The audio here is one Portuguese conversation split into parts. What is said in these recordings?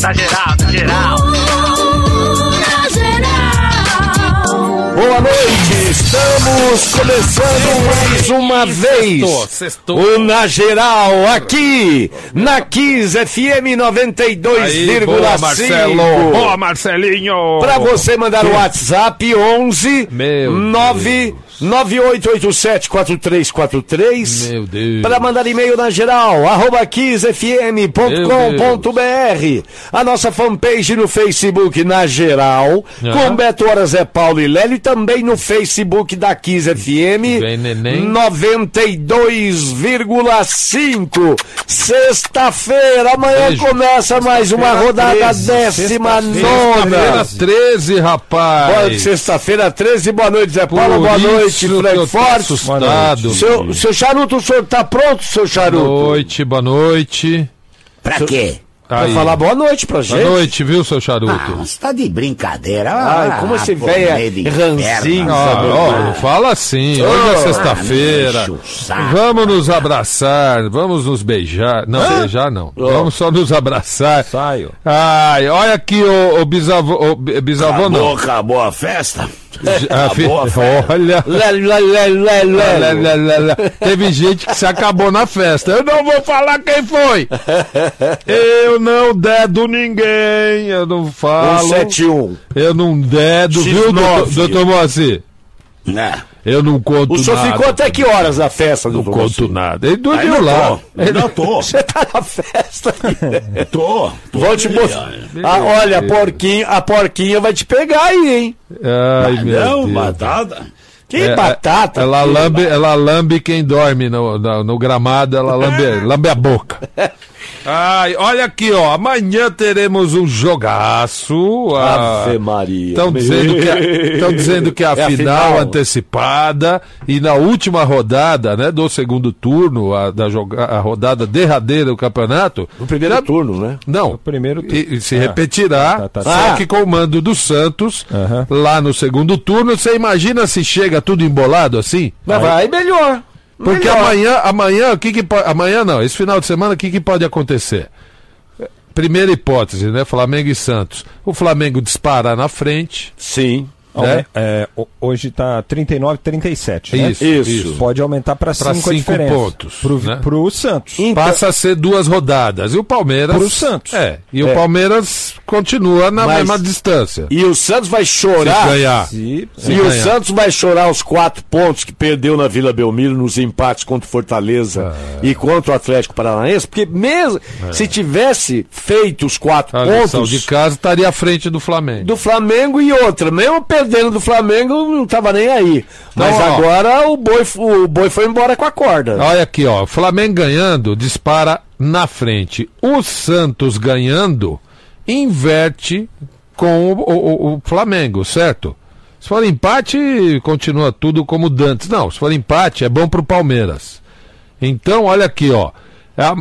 Na geral, na geral. Na geral. Boa noite, estamos começando mais uma vez o Na Geral aqui na Kiss FM Aí, boa, Marcelo. Boa, 92,5 Marcelinho. para você mandar o WhatsApp 11 Meu 9 9887 4343 Meu Deus. para mandar e-mail na geral, arroba kissfm.com.br. A nossa fanpage no Facebook na geral, com Beto Hora, Zé Paulo e Lélio, e também no Facebook da Kiss FM. Vem, neném. 92,5. Sexta-feira, amanhã Beijo. começa mais uma rodada 13, décima Sexta-feira nona. 13, Boa- rapaz. Sexta-feira 13, boa noite, Zé Paulo, Por boa noite, Frank Forte. assustado. Seu, seu charuto, o senhor tá pronto, seu charuto? Boa noite, boa noite. Pra quê? Pra Aí. falar boa noite pra gente. Boa noite, viu, seu charuto? Ah, você tá de brincadeira. Ai, como esse pô, véia meio de ranzinho, inferno. Ah, não fala assim. Hoje é Ah, sexta-feira. Vamos nos abraçar, vamos nos beijar. Não, beijar não. Ó. Vamos só nos abraçar. Saio. Ai, olha aqui o, o bisavô, o bi- bisavô Acabou, não. acabou a festa? Ah, fi- Acabou a festa? olha. Teve gente que se acabou na festa. Eu não vou falar quem foi. Eu não dedo ninguém. Eu não falo. 171. Eu não dedo, X9. viu, doutor, doutor Moacir? Né? Eu não conto O senhor nada. ficou até que horas na festa Não conto nada. Ele dormiu lá. tô, ainda tô. Você tá na festa. Tô. tô Vou te mostrar. Ah, olha, a porquinha, a porquinha vai te pegar aí, hein? Ai, meu Não, Deus. batata. Que É, batata. Ela que lambe, ela lambe quem dorme no, no, no gramado, ela lambe, lambe a boca. Ai, olha aqui, ó. Amanhã teremos um jogaço. ah, Ave Maria. Estão dizendo, que a- tão dizendo que é a É a final, final. antecipada e na última rodada né, do segundo turno, a, da joga, a rodada derradeira do campeonato. No primeiro já- turno, né? Não, No primeiro turno. e, e se Ah, repetirá, tá, tá, só tá. que com o mando do Santos, Aham. lá no segundo turno. Você imagina se chega tudo embolado assim? Mas vai melhor. Porque Melhor. amanhã, amanhã, o que que pode, amanhã não, esse final de semana, o que que pode acontecer? Primeira hipótese, né? Flamengo e Santos. O Flamengo dispara na frente, Sim. Né? É, ho- hoje tá 39, 37, né? Isso, Isso. isso. Pode aumentar para Pra 5 a cinco pontos, Pro, né? pro Santos. Então- Passa a ser duas rodadas. E o Palmeiras. Pro Santos. É. E É. o Palmeiras continua na Mas- mesma distância. E o Santos vai Se chorar. ganhar. Se, Se E o ganhar. Santos vai chorar os quatro pontos que perdeu na Vila Belmiro nos empates contra o Fortaleza É. e contra o Atlético Paranaense, porque mesmo se tivesse feito os quatro A pontos de casa estaria à frente do Flamengo. do Flamengo e outra, mesmo perdendo do Flamengo, não tava nem aí. Mas ó. agora o boi, o boi foi embora com a corda. Olha aqui, ó. O Flamengo ganhando, dispara na frente. O Santos ganhando, inverte com o, o- o Flamengo, certo? Se for empate, continua tudo como dantes. Não, se for empate, é bom pro Palmeiras. Então, olha aqui, ó.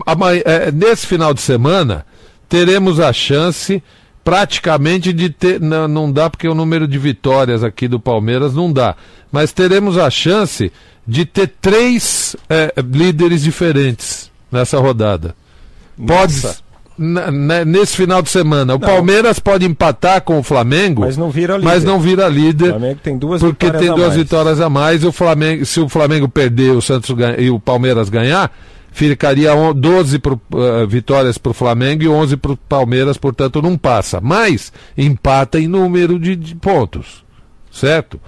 Amanhã- é, nesse final de semana, teremos a chance praticamente de ter. Não, não dá porque o número de vitórias aqui do Palmeiras não dá. Mas teremos a chance de ter três é, líderes diferentes nessa rodada. Pode. Nossa. nesse final de semana. O Palmeiras pode empatar com o Flamengo, Mas não vira líder. mas não vira O líder. Flamengo tem duas Porque tem duas mais. vitórias a mais, o Flamengo, se o Flamengo perder o Santos ganha- e o Palmeiras ganhar, ficaria on- 12 pro, eh, vitórias para o Flamengo e 11 para o Palmeiras, portanto não passa. Mas empata em número de, de pontos, certo?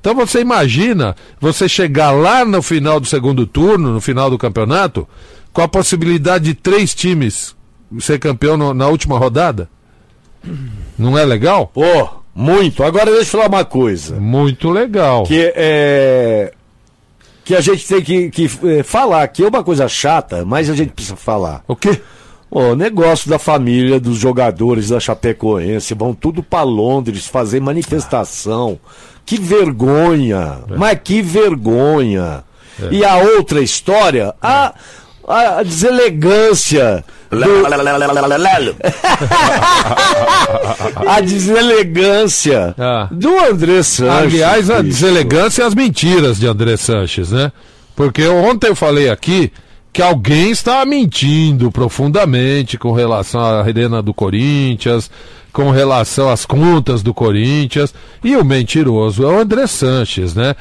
Então você imagina você chegar lá no final do segundo turno, no final do campeonato, com a possibilidade de três times ser campeão no- na última rodada? Não é legal? Pô, muito. Agora deixa eu falar uma coisa. Muito legal. que é que a gente tem que, que eh, falar, que é uma coisa chata, mas a gente precisa falar. O quê? O negócio da família dos jogadores da Chapecoense vão tudo para Londres fazer manifestação. Que vergonha! Mas que vergonha! E a outra história, a, a deselegância A deselegância Ah. do André Sanches. Aliás, a deselegância e as mentiras de André Sanches, né? Porque ontem eu falei aqui que alguém estava mentindo profundamente com relação à arena do Corinthians, com relação às contas do Corinthians, e o mentiroso é o André Sanches, né?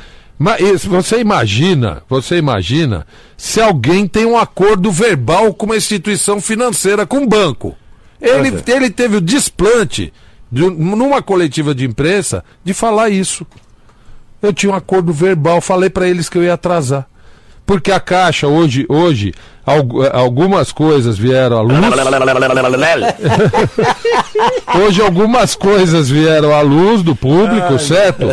Mas você imagina, você imagina se alguém tem um acordo verbal com uma instituição financeira, com um banco. Ele, ele teve o desplante, de, um- numa coletiva de imprensa, de falar isso. Eu tinha um acordo verbal, falei para eles que eu ia atrasar. Porque a Caixa, hoje, hoje algu- algumas coisas vieram à luz. Hoje algumas coisas vieram à luz do público, certo?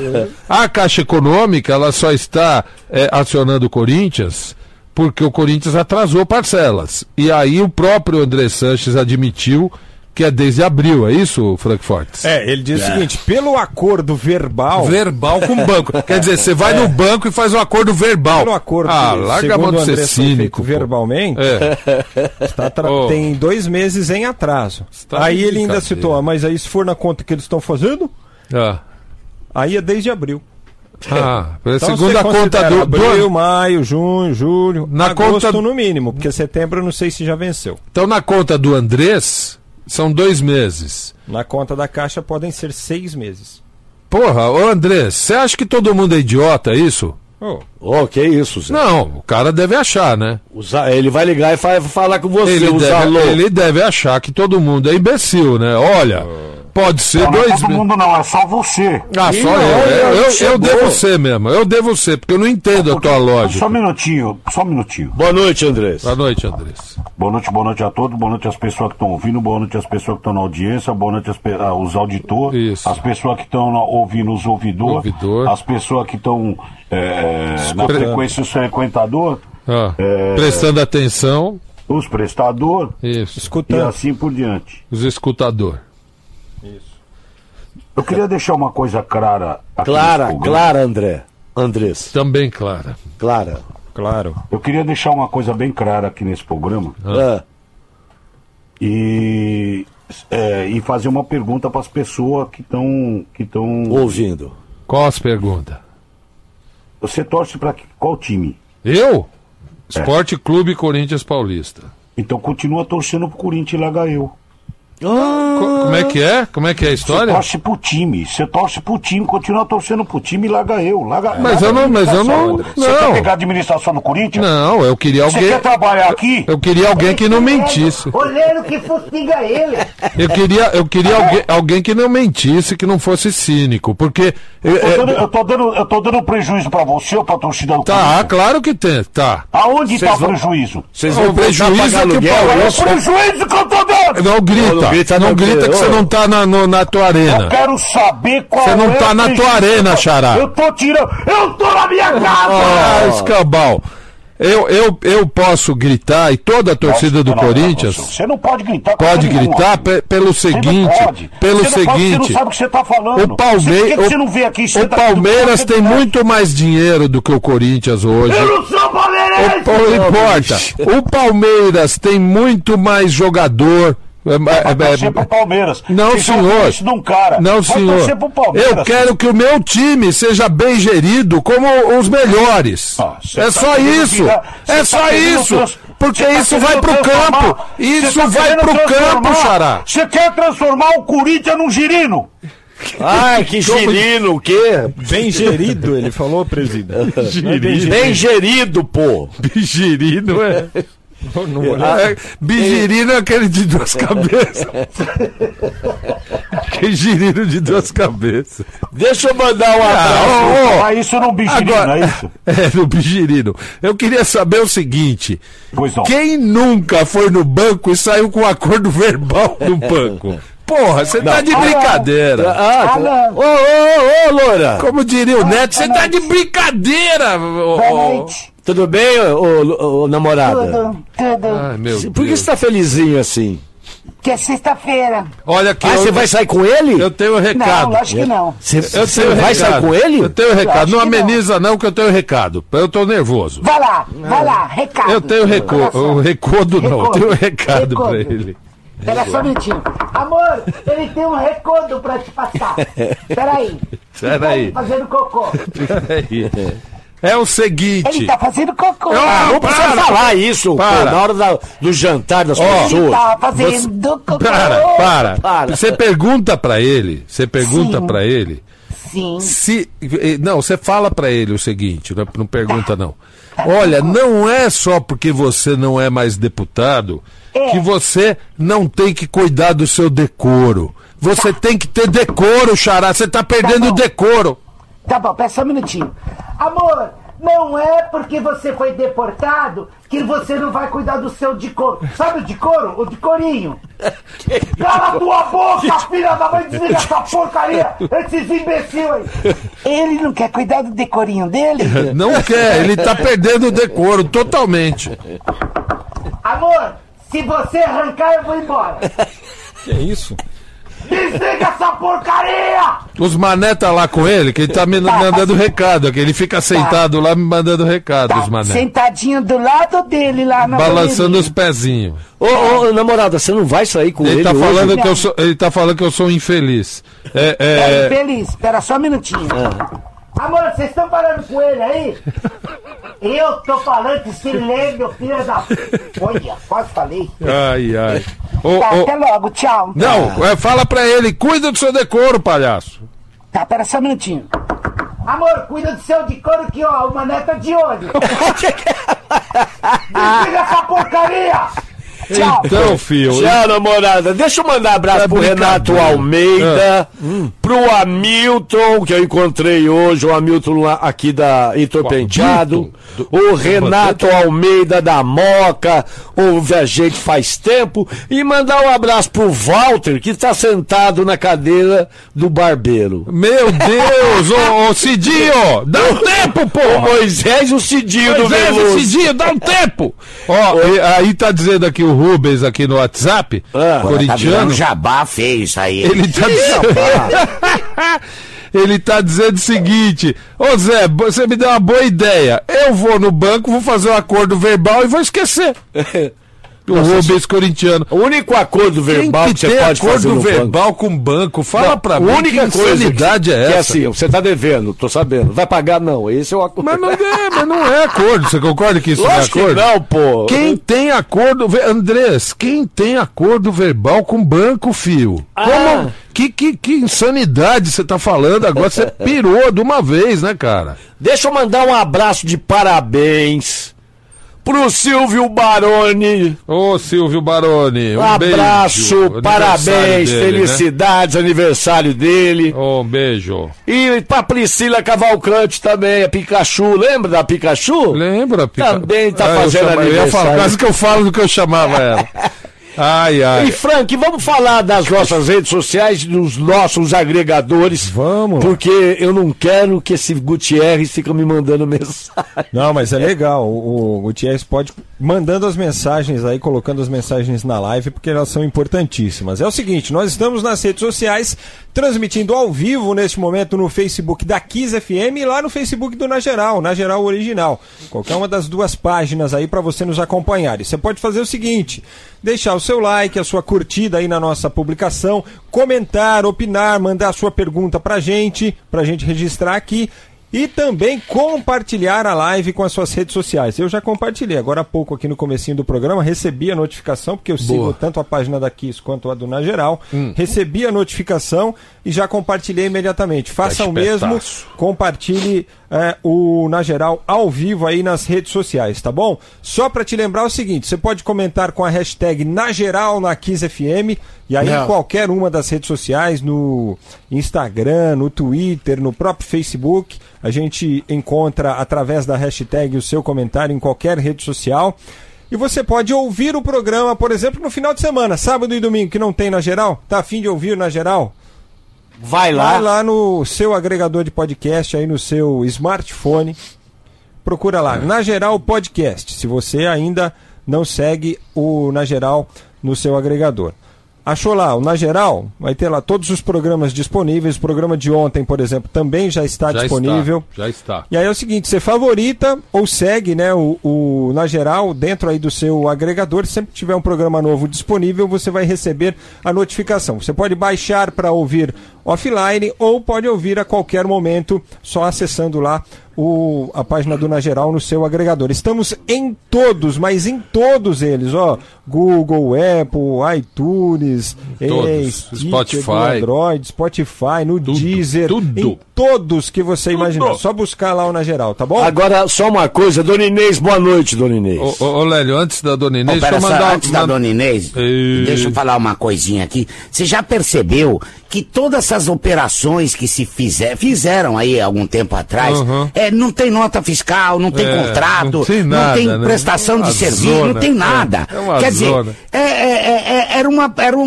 A Caixa Econômica, ela só está eh, acionando o Corinthians porque o Corinthians atrasou parcelas. E aí o próprio André Sanches admitiu que é desde abril, é isso, Frankfurt? É, ele diz o seguinte: pelo acordo verbal. Verbal com o banco. Quer dizer, você vai no banco e faz um acordo verbal. Pelo acordo ah, larga a mão de ser cínico. verbalmente, É. tá tra- Oh. tem dois meses em atraso. tá aí ele ainda citou, ah, mas aí se for na conta que eles estão fazendo, Ah, aí é desde abril. ah, Então, segundo você a conta do- Abril, maio, junho, julho. Na agosto conta- no mínimo, porque setembro eu não sei se já venceu. Então, na conta do Andrés, são dois meses. Na conta da Caixa podem ser seis meses. Porra, ô Andrés, você acha que todo mundo é idiota, é isso? Oh, Ô, que isso, Zé. Não, o cara deve achar, né? Usa- ele vai ligar e vai falar com você, Ele deve, ele deve achar que todo mundo é imbecil, né? Olha, pode ser Não, não é dois todo mundo não, é só você. Ah, só não, eu. Eu, eu, eu devo ser mesmo. Eu devo ser, porque eu não entendo a tua Só lógica. um minutinho, só um minutinho. Boa noite, Andrés. Boa noite, Andrés. Boa noite, boa noite a todos, boa noite às pessoas que estão ouvindo, boa noite às pessoas que estão na audiência, boa noite às aos auditores, Isso. as pessoas que estão ouvindo os ouvidores, Ouvidor. as pessoas que estão é, na frequência os frequentador, Ah, É. Prestando atenção. os prestador Isso. e escutando. assim por diante. Os escutador. Eu queria deixar uma coisa clara aqui Clara. Clara, André. Andrés. Também clara. Clara. Claro. Eu queria deixar uma coisa bem clara aqui nesse programa Ah, e, é, e fazer uma pergunta para as pessoas que estão que estão ouvindo. Qual as perguntas? Você torce para qual time? Eu? Esporte Clube Corinthians Paulista. Então continua torcendo pro Corinthians e larga eu. Co- como é que é? Como é que é a Você história? torce pro time, você torce pro time, continua torcendo pro time e larga eu. Larga, Mas larga eu não- mas eu não-. Você quer não. pegar a administração do Corinthians? Não, eu queria Você alguém. quer trabalhar aqui? Eu queria alguém que não mentisse. Olheiro que fustiga ele. Eu queria, eu queria alguém, alguém que não mentisse, que não fosse cínico. Porque. eu- tô, dando, é- eu, tô dando, eu tô dando prejuízo pra você ou pra torcida do tá, Corinthians? claro que tem. Tá. Aonde tá o vão- prejuízo? Vocês O vão prejuízo é que o? Paulo- É o prejuízo que eu tô dando! Não grita. Não grita, grita. que você não tá na, no- na tua Eu arena. quero saber qual Você não é tá na tua arena, eu Xará. Eu tô tirando. Eu tô na minha casa! Ah, escambau. Eu, eu, eu posso gritar, e toda a torcida do Não, não, não, Corinthians Você não pode gritar. pode gritar pe- pelo Você não seguinte. pode. Pelo Você não pode, Você seguinte. não sabe o que você tá falando. O. Você, por que que o- você não vê aqui? o aqui, Palmeiras tem não- muito mais dinheiro do que o Corinthians hoje. Eu não sou palmeirense! O, não importa. O Palmeiras tem muito mais jogador. É, é, é, torcer pro Palmeiras. Não, Vocês vão senhor. Isso de um cara. Não, Vai senhor. torcer pro Palmeiras. Eu quero que o meu time seja bem gerido como os melhores. Ah, é tá só isso. virar- é só tá isso. Porque tá isso vai querendo pro campo. Isso tá vai pro campo, Xará. Você quer transformar o Corinthians num girino? Ai, que girino, o quê? Bem gerido, ele falou, presidente. É bem Bem gerido, pô. Bigirino é. Não vou é Bigirino é aquele de duas cabeças. que girino de duas cabeças. Deixa eu mandar um abraço. Ah, ô, ô, Ah, isso não bigirino, Agora, é isso? é, no Bigirino. Eu queria saber o seguinte: Pois não. quem nunca foi no banco e saiu com um acordo verbal no banco? Porra, você tá de brincadeira. Ah, tá. Ô, ô, ô, ô, Loura. Como diria o Neto, você tá de brincadeira. ô, Boa noite. Tudo bem, ô, ô, ô, namorada? Tudo, tudo. Ai, meu Por que Deus. você tá felizinho assim? Que é sexta-feira. Olha aqui, Ah, eu, você vai sair com ele? eu tenho um Não, recado. lógico que não. Você, vai recado. sair com ele? Eu tenho recado. acho Não que não. ameniza, não, que eu tenho recado. Eu tô nervoso. Vai lá, vai lá, recado. Eu tenho reco... O recodo, não. Eu tenho um recado Recodo. pra ele. Pera só um minutinho. Amor, ele tem um recodo pra te passar. Peraí. Peraí. Fazendo cocô. Peraí. É o seguinte. Ele tá fazendo cocô. Ah, Não precisa para. falar isso, pô, Para. na hora da- do jantar das Ele pessoas. tá fazendo cocô. Para, para. Para. Você pergunta pra ele, você pergunta pra ele Sim. se eh, não, você fala pra ele o seguinte, não, não pergunta não. Olha, não é só porque você não é mais deputado É. que você não tem que cuidar do seu decoro. Você tem que ter decoro, xará. Você tá perdendo o decoro. Tá bom, pera só um minutinho. Amor, não é porque você foi deportado que você não vai cuidar do seu de couro. Sabe o de couro? O de corinho. Cala a tua boca, filha da mãe, desliga essa porcaria, esses imbecil aí. Ele não quer cuidar do decorinho dele? Não quer, ele tá perdendo o decoro totalmente. Amor, se você arrancar, eu vou embora. Que isso? Desliga essa porcaria! Os mané tá lá com ele, que ele tá me mandando recado, que ele fica sentado lá me mandando recado, os Tá mané. sentadinho do lado dele lá na Balançando os pezinhos. Ô, ô, namorada, você não vai sair com ele, Ele tá hoje? falando que eu sou, ele tá falando que eu sou infeliz. É, É, é, feliz, espera só um minutinho. Amor, vocês estão falando com ele aí? Eu tô falando que se lembra, filho da. Olha, quase falei. ai, ai. Ô, Tá, ô, até logo, tchau. não, é, fala pra ele, cuida do seu decoro, palhaço. Tá, pera só um minutinho. Amor, cuida do seu de couro que, ó, o mané tá de olho. Desliga essa porcaria! Tchau. Então, filho, Tchau, namorada. Deixa eu mandar abraço É pro Renato. Almeida, pro Hamilton, que eu encontrei hoje, o Hamilton lá aqui da Heitor Qual? Penteado, Do- o Renato Almeida da Moca, ouve a gente faz tempo, e mandar um abraço pro Walter, que tá sentado na cadeira do barbeiro. meu Deus, ô, ô Cidinho, dá um tempo, O porra. Moisés e o Cidinho do Moisés, Veloso. Cidinho, dá um tempo. Ó, e- aí tá dizendo aqui o Rubens aqui no WhatsApp, Ah, corintiano. jabá feio isso aí. Ele tá. Ele tá dizendo o seguinte: Ô Zé, você me deu uma boa ideia. Eu vou no banco, vou fazer um acordo verbal e vou esquecer. O Rubens corintiano. O único acordo verbal Tem que, que você pode fazer acordo no banco. verbal com banco. Fala Não, pra a mim única que coisa insanidade que, é que essa. assim, você tá devendo, tô sabendo. Vai pagar não, esse é o acordo. Mas não é, mas não é acordo. Você concorda que isso Lógico não é acordo? não, pô. Quem tem acordo, Andrés, quem tem acordo verbal com banco, fio? Ah. Como? Que, que, que insanidade você tá falando agora? Você pirou de uma vez, né, cara? Deixa eu mandar um abraço de parabéns pro Silvio Baroni. Ô, Silvio Baroni, um, abraço, beijo. parabéns, Aniversário dele, né? felicidades, aniversário dele. Ô, um beijo. E pra Priscila Cavalcante também, a Pikachu. Lembra da Pikachu? Lembra, Pica? Também tá Ah, fazendo chama- eu ia falar, aniversário. Quase que eu falo do que eu chamava ela. Ai, ai. E Frank, vamos falar das nossas redes sociais, dos nossos agregadores. Vamos. Porque eu não quero que esse Gutierrez fica me mandando mensagem. Não, mas é legal. O, o Gutierrez pode mandando as mensagens aí, colocando as mensagens na live, porque elas são importantíssimas. É o seguinte, nós estamos nas redes sociais, transmitindo ao vivo neste momento no Facebook da Kiss FM e lá no Facebook do Na Geral, Na Geral Original. Qualquer uma das duas páginas aí para você nos acompanhar. E você pode fazer o seguinte: deixar o seu like, a sua curtida aí na nossa publicação, comentar, opinar, mandar a sua pergunta pra gente, pra gente registrar aqui. E também compartilhar a live com as suas redes sociais. Eu já compartilhei agora há pouco aqui no comecinho do programa, recebi a notificação, porque eu sigo tanto a página da Kiss quanto a do Na Geral. Recebi a notificação e já compartilhei imediatamente. Faça o mesmo, compartilhe é, o Na Geral ao vivo aí nas redes sociais, tá bom? Só para te lembrar o seguinte, você pode comentar com a hashtag Na Geral na Kiss FM e aí Não. qualquer uma das redes sociais, no Instagram, no Twitter, no próprio Facebook, a gente encontra através da hashtag o seu comentário em qualquer rede social. E você pode ouvir o programa, por exemplo, no final de semana, sábado e domingo, que não tem na geral. Tá afim de ouvir na geral? Vai lá. Vai lá no seu agregador de podcast, aí no seu smartphone. Procura lá, Na Geral Podcast, se você ainda não segue o Na Geral no seu agregador. Achou lá o Na Geral? Vai ter lá todos os programas disponíveis. O programa de ontem, por exemplo, também já está Já disponível. está, já está. E aí é o seguinte, você favorita ou segue, né, o, o- na geral, dentro aí do seu agregador, sempre que tiver um programa novo disponível, você vai receber a notificação. Você pode baixar para ouvir offline ou pode ouvir a qualquer momento, só acessando lá o, a página do Na Geral no seu agregador. Estamos em todos, mas em todos eles, ó. Google, Apple, iTunes, Todos. Spotify. Android, Spotify, no Tudo, Deezer, tudo. em todos que você imaginar. Só buscar lá o Na Geral, tá bom? Agora, só uma coisa, Dona Inês, boa noite, Dona Inês. Ô, ô, ô, Lélio, antes da Dona Ô, Inês, pera deixa eu só, mandar... antes da dona Inês, Ei. deixa eu falar uma coisinha aqui. Você já percebeu que todas essas operações que se fizer, fizeram aí algum tempo atrás, Uhum. é, não tem nota fiscal, não tem É, contrato, não tem nada, tem né? prestação Uma de serviço, zona, não tem é. nada. É uma Quer dizer, zona. é, é, é, era uma. Era um,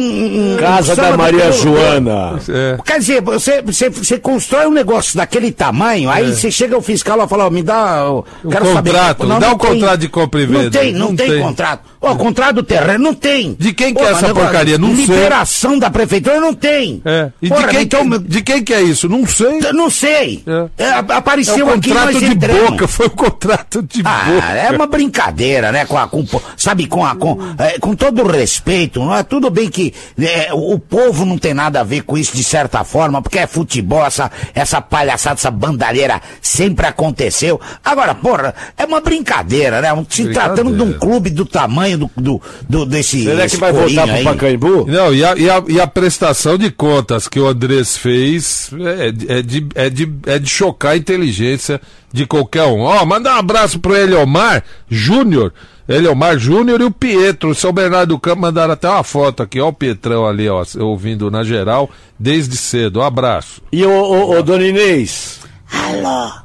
um- Casa da Maria Joana. É. Quer dizer, você, você, você constrói um negócio daquele tamanho, aí você chega ao fiscal e fala, ó, me dá. Um quero contrato, Não, dá não um tem. contrato de compra e Não venda. tem, não, Não tem, tem. contrato. Ó, contrato do terreno, não tem. De quem que é essa negócio- porcaria? Não sei. Liberação da prefeitura, não tem. É. E Porra, de, quem, então, que- de quem que é isso? Não sei. não sei. É. É, ap- É apareceu um aqui, contrato de entramos. boca, foi um contrato de Ah, boca. é uma brincadeira, né? Com, a, com, sabe, com, a, com, é, com todo o respeito, não é? Tudo bem que é, o, o povo não tem nada a ver com isso de certa forma, porque é futebol, essa, essa palhaçada, essa bandalheira sempre aconteceu. Agora, porra, é uma brincadeira, né? Se tratando de um clube do tamanho do, do, do- desse. Será que vai voltar pro aí. Pacaembu? Não, e a, e, a, e a prestação de contas que o Andrés fez é, de- é, de, é, de, é de chocar a inteligência de qualquer um. Ó, manda um abraço pro Eliomar Júnior. Eliomar Júnior e o Pietro. O São Bernardo do Campo mandaram até uma foto aqui. Ó, o Pietrão ali, ó, ouvindo na geral, desde cedo. Um abraço. E ô, ô, ô, Dona Inês? Alô?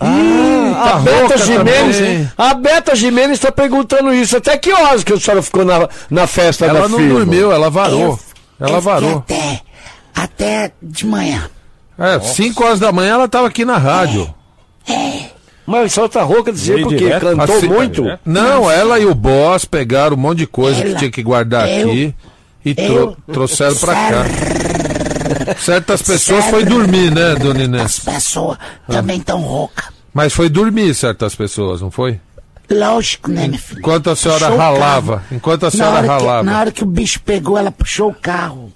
A tá Beta rouca Jimenez, a Beta Jimenez está perguntando isso. Até que horas que a senhora ficou na, na festa da Ela não firma? dormiu, ela varou. Eu- Ela eu varou. Até, até de manhã. É, 5 horas da manhã ela tava aqui na rádio. Mas a senhora tá rouca desse jeito Meio porque direto. cantou Assim, muito. Não, ela e o boss pegaram um monte de coisa que Ela, tinha que guardar eu, aqui e tro- eu, trouxeram pra cá. Certas pessoas foi dormir, né, dona As Inês? pessoas também tão roucas. Mas foi dormir certas pessoas, não foi? Lógico, né, meu filho? Enquanto a senhora Puxou o ralava, enquanto a Na senhora hora que- ralava. na hora que o bicho pegou, ela puxou o carro.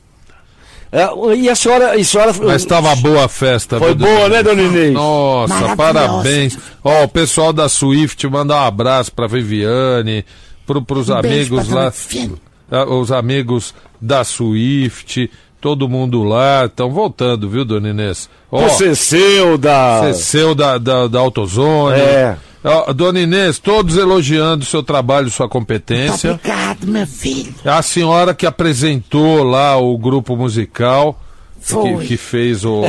É, e a senhora. E a senhora Mas estava boa a festa. Foi viu, dona boa, Inês? né, Dona Inês? Nossa, Maravilhosa. parabéns. Ó, o pessoal da Swift manda um abraço pra Viviane, pro, pros Um beijo amigos pra lá. dona Viviane. Ah, Os amigos da Swift, todo mundo lá. Estão voltando, viu, Dona Inês? Ó, O Ceceu da. Ceceu da, da, da AutoZone. É. Ó, Dona Inês, todos elogiando o seu trabalho, sua Muito competência. obrigado, meu filho. A senhora que apresentou lá o grupo musical, que, Foi. que fez o.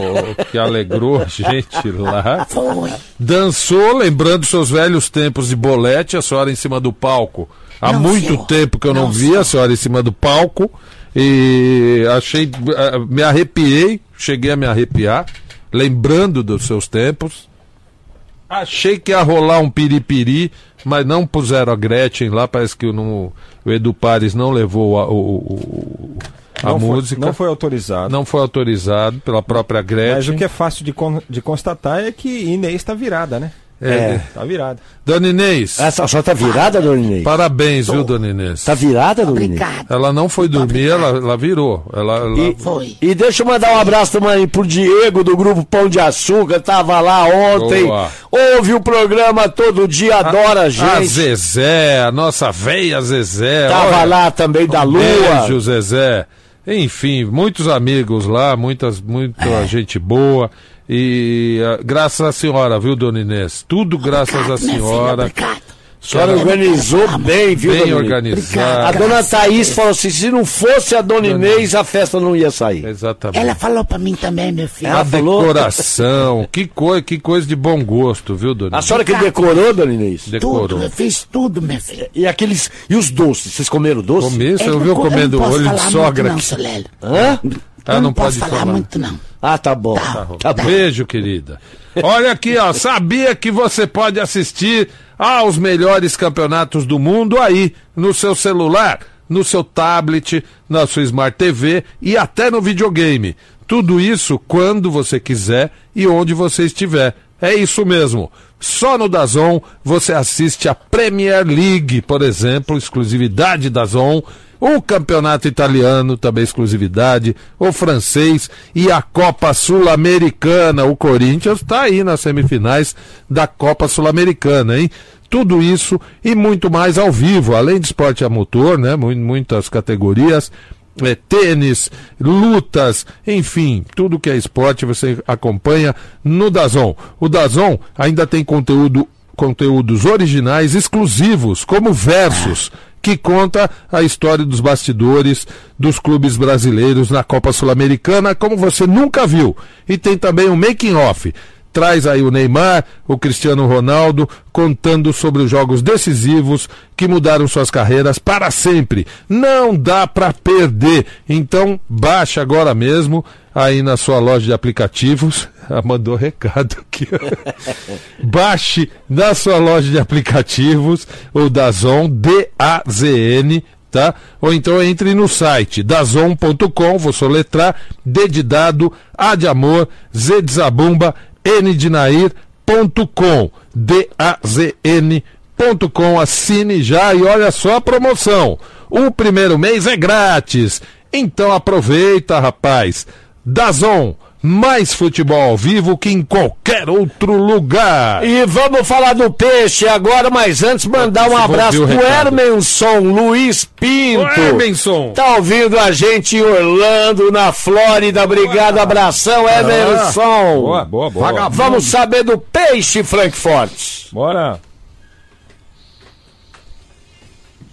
que alegrou a gente lá. Foi. Dançou, lembrando seus velhos tempos de bolete, a senhora em cima do palco. Há Não, muito senhor. tempo que eu não, Não, via a senhora em cima do palco. E achei. eh, Me arrepiei, cheguei a me arrepiar, lembrando dos seus tempos. Achei que ia rolar um piripiri, mas não puseram a Gretchen lá. Parece que o, não- o Edu Pares não levou a, o- a não música. Foi, não foi autorizado. Não foi autorizado pela própria Gretchen. Mas o que é fácil de, con- de constatar é que Inês está virada, né? É. Tá virada. Dona Inês, Essa, a senhora tá virada, Dona Inês? parabéns, viu, Dona Inês? Tá virada, Dona Inês? Ela não foi dormir, ela, ela virou. Ela, ela- E, Foi. e deixa eu mandar um abraço também pro Diego do grupo Pão de Açúcar, tava lá ontem, Boa. ouve o programa todo dia, adora a A gente. Zezé, a nossa veia Zezé. Tava olha, lá também da um Lua. Beijo, Zezé. Enfim, muitos amigos lá, muitas, muita É. gente boa. E ah, graças à senhora, viu, dona Inês? Tudo graças à Obrigado, filha, senhora. A senhora organizou bem, viu, Bem Dona Inês? organizada. A dona Thaís falou assim: se não fosse a dona Inês, a festa não ia sair. Exatamente. Ela falou pra mim também, meu filho. Ela a falou- decoração, que, coi que coisa de bom gosto, viu, dona A Inês? senhora que decorou, dona Inês? Decorou. Tudo, eu fiz tudo, meu filho. E aqueles. E os doces? Vocês comeram doce? Comi, você Eu ouviu não- comendo olho de sogra Muito, não. Hã? Ah, não não posso pode falar, falar. muito, não. Ah, tá bom. Tá bom. Beijo, querida. Olha aqui, ó. Sabia que você pode assistir aos melhores campeonatos do mundo aí, no seu celular, no seu tablet, na sua Smart TV e até no videogame. Tudo isso quando você quiser e onde você estiver. É isso mesmo. Só no Dazon você assiste a Premier League, por exemplo, exclusividade Dazon, O campeonato italiano, também exclusividade, o francês e a Copa Sul-Americana. O Corinthians está aí nas semifinais da Copa Sul-Americana, hein? Tudo isso e muito mais ao vivo, além de esporte a motor, né? Mu- Muitas categorias é, tênis, lutas, enfim, tudo que é esporte você acompanha no Dazon. O Dazon ainda tem conteúdo, conteúdos originais exclusivos, como versos, que conta a história dos bastidores dos clubes brasileiros na Copa Sul-Americana, como você nunca viu. E tem também o making off traz aí o Neymar, o Cristiano Ronaldo, contando sobre os jogos decisivos que mudaram suas carreiras para sempre. Não dá para perder. Então, baixe agora mesmo aí na sua loja de aplicativos. Ah, mandou recado aqui. Baixe na sua loja de aplicativos o Dazon, D-A-Z-N, tá? Ou então entre no site dazon.com, vou soletrar, D de dado, A de amor, Z de zabumba, N de nair.com, D-A-Z-N.com, assine já e olha só a promoção. O primeiro mês é grátis, então aproveita, rapaz. Dazon, mais futebol ao vivo que em qualquer outro lugar. E vamos falar do peixe agora, mas antes mandar um abraço pro. Hermenson Luiz Pinto. Hermenson. Tá ouvindo a gente em Orlando, na Flórida. Obrigado, abração, Hermenson. Boa, boa, boa. Vamos saber do peixe, Frankfurt. Bora.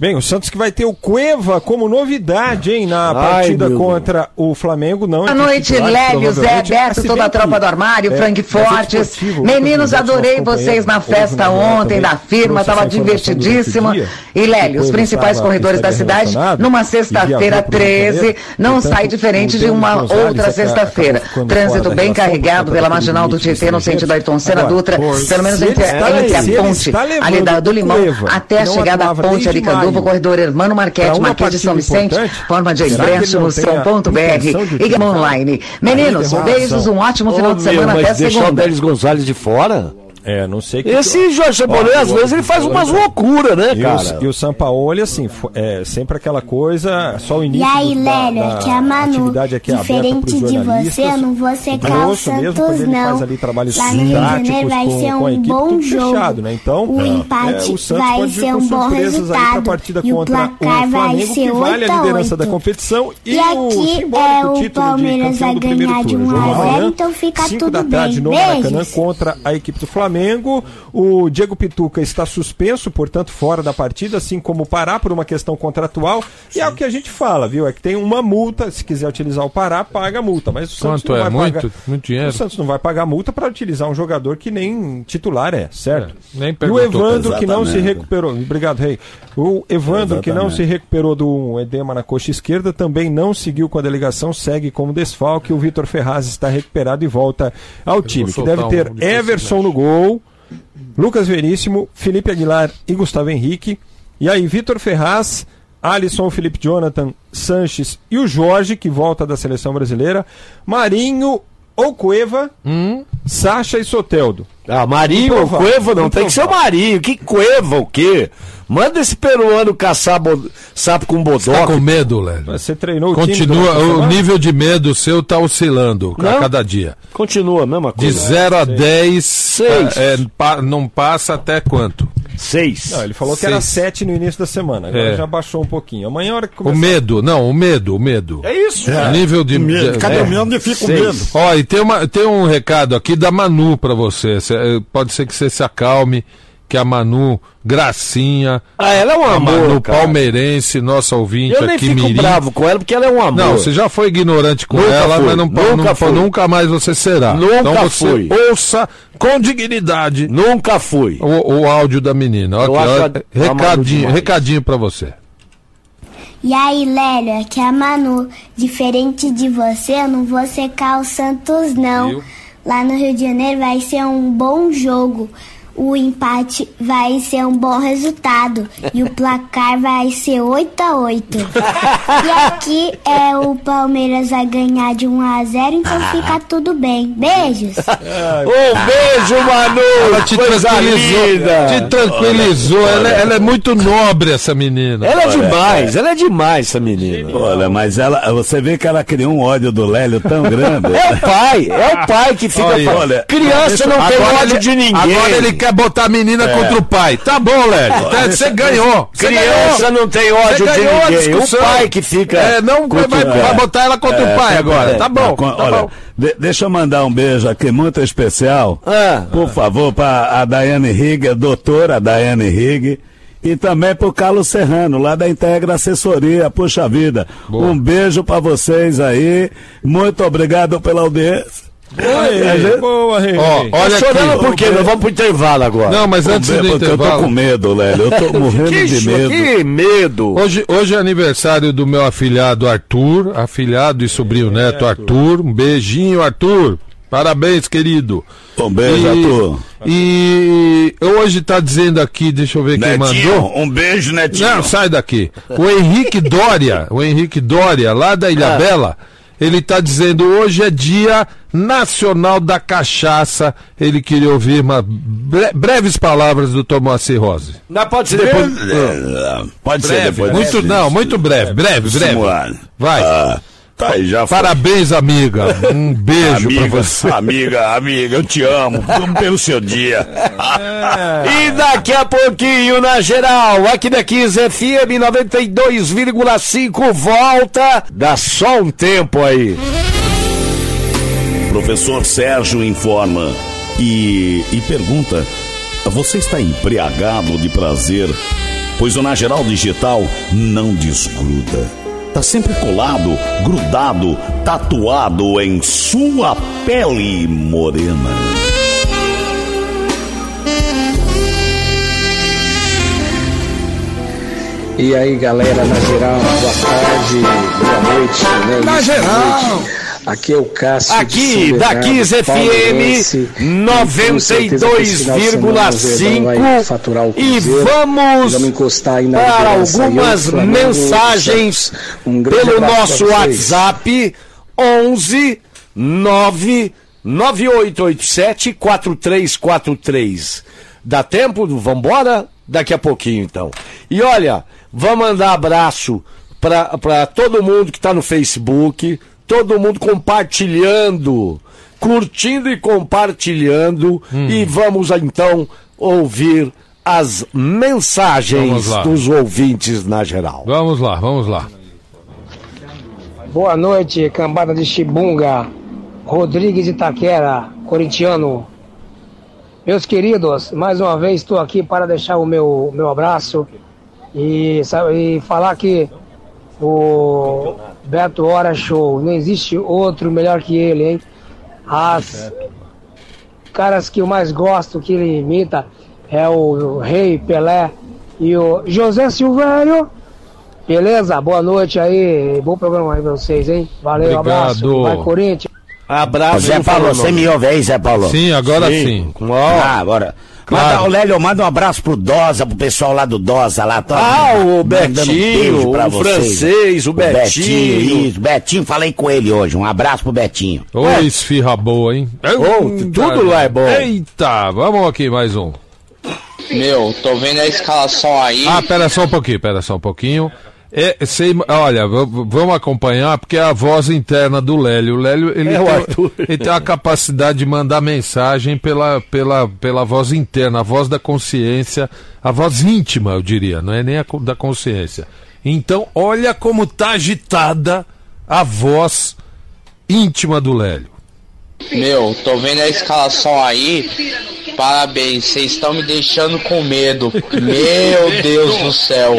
Bem, o Santos que vai ter o Cueva como novidade, hein, na Ai, partida contra o Flamengo. Não Boa é noite, Lélio, Zé. Beto, toda a tropa do armário, é, Frank Fortes. Meninos, adorei vocês na festa ontem da firma, informação divertidíssima. dia, E Lélio, os principais corredores da cidade, numa sexta-feira viajou pro Rio de 13, Janeiro. não sai diferente de uma outra sexta-feira. Trânsito bem carregado pela marginal do Tietê, no sentido da. Ayrton Senna Dutra, pelo menos entre, a ponte ali da, do Limão até a chegada da ponte desde maio, corredor Hermano Marquete, Marquês de São Vicente, importante, forma de será que ele ingresso não no tem a som.br intenção de e? Game Online. Meninos, beijos, um ótimo final de semana mas até deixar o segunda. Denis Gonzalez de fora? É, não sei que. Esse Jorge Sampaoli, às vezes, ele faz umas loucuras, né, E cara? o, e o Sampaoli, assim, é sempre aquela coisa, só o E início aí, do- da, Lélia, da que a Manu, aqui é diferente de você, não vou secar o Grosso mesmo, Santos, quando ele não. faz ali trabalhos Lá no Rio de Janeiro vai com, ser um bom jogo. fechado, né? Então, O é, empate o Santos vai ser um bom aí resultado. partida E o placar o vai ser que vale 8 a liderança 8. da competição e, E o aqui é o título de Palmeiras campeão vai ganhar de turno. 1 a Jogo 0, amanhã, então fica 5 tudo da tarde bem. no Maracanã contra a equipe do Flamengo. O Diego Pituca está suspenso, portanto, fora da partida, assim como o Pará, por uma questão contratual. E é o que a gente fala, viu? É que tem uma multa, se quiser utilizar o Pará, paga a multa. Mas o Santos Quanto não é? vai Muito? pagar. Muito dinheiro? O Santos não vai pagar multa para utilizar um jogador que nem titular é, certo? É, nem e o perguntou. Evandro que não se Exatamente. recuperou. Obrigado, Rei. O Evandro que não Exatamente. se recuperou do edema na coxa esquerda também não seguiu com a delegação, segue como desfalque. O Vitor Ferraz está recuperado e volta ao time, que deve um ter dificilmente. Everson no gol, Lucas Veríssimo, Felipe Aguilar e Gustavo Henrique. E aí, Vitor Ferraz, Alisson, Felipe Jonathan, Sanches e o Jorge, que volta da seleção brasileira, Marinho ou Cueva, Hum? Sacha e Soteldo. Ah, Marinho ou. Cueva não, tem que ser o Marinho. Que Cueva o quê? Manda esse peruano caçar bo- sapo com Tá bodoque. com medo, Léo? Você treinou o time Continua, a o semana? nível de medo seu tá oscilando a Não. cada dia. Continua, a mesma De coisa. 0 a 10, Seis. é, é, pa- não passa até quanto? Seis. Não, ele falou que Seis. era 7 no início da semana. Agora É. já baixou um pouquinho. Amanhã, a hora que O começar... medo, não, o medo, o medo. É isso. O nível de. Medo. Cadê é. o medo? Onde fica o medo? Ó, e tem, uma, tem um recado aqui da Manu pra você. Cê, eh, pode ser que você se acalme, que a Manu, gracinha, Ah, ela é um amor, Manu cara. palmeirense, nossa ouvinte Eu nem aqui, fico Mirim. bravo com ela porque ela é um amor. Não, você já foi ignorante com Nunca ela, fui, mas não, nunca não- nunca mais você será. Nunca então você fui. ouça com dignidade Nunca fui. o, o áudio da menina. Eu Aqui, acho ó, a- a Manu recadinho, recadinho pra você. E aí, Lélia, que a Manu, diferente de você, eu não vou secar o Santos, não. Viu? Lá no Rio de Janeiro vai ser um bom jogo. O empate vai ser um bom resultado e o placar vai ser 8 a 8. E aqui é o Palmeiras vai ganhar de 1 a 0, então fica tudo bem. Beijos. Um beijo, Manu! Ela te Coisa tranquilizou. linda. Te tranquilizou. Ela, é- ela é muito nobre, essa menina. Ela é demais, ela é demais, essa menina. Olha, mas ela, você vê que ela criou um ódio do Lélio tão grande. É o pai, é o pai que fica. Olha, Criança não tem ódio de ninguém. Agora ele quer botar a menina contra o pai. Tá bom, Léo. Tá, Você ganhou. Criança ganhou. não tem ódio de ganhou a ninguém. O pai que fica. É, não vai, vai- botar ela contra o pai agora. Tá bom. Tá olha, bom. de- deixa eu mandar um beijo aqui muito especial. Ah. Por favor, para a Daiane Rigg, a doutora Daiane Rigg. E também pro Carlos Serrano, lá da Integra Assessoria. Puxa vida. Um beijo para vocês aí. Muito obrigado pela audiência. Aê, boa, Rei. Ó, Tá olha chorando aqui. por quê? Nós vamos pro intervalo agora. Não, mas antes do porque eu tô intervalo. com medo, Lélio. Eu tô morrendo que, de medo. que medo. Hoje, hoje é aniversário do meu afilhado Arthur, afilhado e sobrinho neto Arthur. Um beijinho, Arthur. Parabéns, querido. Um beijo, e, Arthur. E hoje tá dizendo aqui, deixa eu ver quem mandou. um beijo, Netinho. Não, sai daqui. O Henrique Dória, o Henrique Dória, lá da Ilha Bela, ele tá dizendo hoje é dia nacional da cachaça. Ele queria ouvir uma bre- breves palavras do Tomás Rose. Não pode ser depois. É, Pode ser Breve, depois. muito não, muito breve, breve, breve. Vai. Ah, tá aí, já foi. Parabéns, amiga. Um beijo pra Amiga, você. amiga, amiga, eu te amo. Vamos pelo seu dia. E daqui a pouquinho, na geral, aqui da Kiss FM 92,5 volta. Dá só um tempo aí. Professor Sérgio informa e, e pergunta: Você está embriagado de prazer? Pois o Na Geral Digital não desgruda. Está sempre colado, grudado, tatuado em sua pele morena. E aí galera, na geral, boa tarde, boa noite, né? Na geral. Aqui é o Cássio Aqui da Kiss. FM E com certeza que esse final de semana o Verdão vai faturar o 92,5 e vamos Vamos para algumas Flamengo, mensagens um pelo nosso. WhatsApp 11 9 9887 4343. Dá tempo? Vambora? Daqui a pouquinho então. E olha, vamos mandar abraço para todo mundo que está no Facebook, todo mundo compartilhando, curtindo e compartilhando. E vamos então ouvir as mensagens dos ouvintes na geral. Vamos lá, vamos lá. Boa noite, cambada de Chibunga, Rodrigues Itaquera, corintiano. Meus queridos, mais uma vez estou aqui para deixar o meu, meu abraço e, sabe, e falar que o Beto Hora Show, não existe outro melhor que ele, hein? As caras que eu mais gosto que ele imita é o Rei Pelé e o José Silvério. Beleza? Boa noite aí. Bom programa aí pra vocês, hein? Valeu, abraço. Obrigado. Vai, Corinthians. Abraço, Zé Paulo, você me ouve aí, Zé Paulo? Sim, agora sim. Ah, agora. Claro. Manda, ô, Lélio, manda um abraço pro Dosa, pro pessoal lá do Dosa lá. Tô Ah, o Betinho, pra o vocês. francês, o Betinho. Isso, Betinho, falei com ele hoje. Um abraço pro Betinho. Ô, esfirra boa, hein? Ô, tudo lá é bom. Eita, vamos aqui, mais um. Meu, tô vendo a escalação aí. Ah, pera só um pouquinho, pera só um pouquinho. É, sei- olha, vamos acompanhar, porque é a voz interna do Lélio. O Lélio, ele, É tem, ele tem a capacidade de mandar mensagem pela, pela, pela voz interna, a voz da consciência, a voz íntima, eu diria, não é nem a da consciência. Então, olha como tá agitada a voz íntima do Lélio. Meu, tô vendo a escalação aí. Parabéns, vocês estão me deixando com medo. Meu Deus do céu.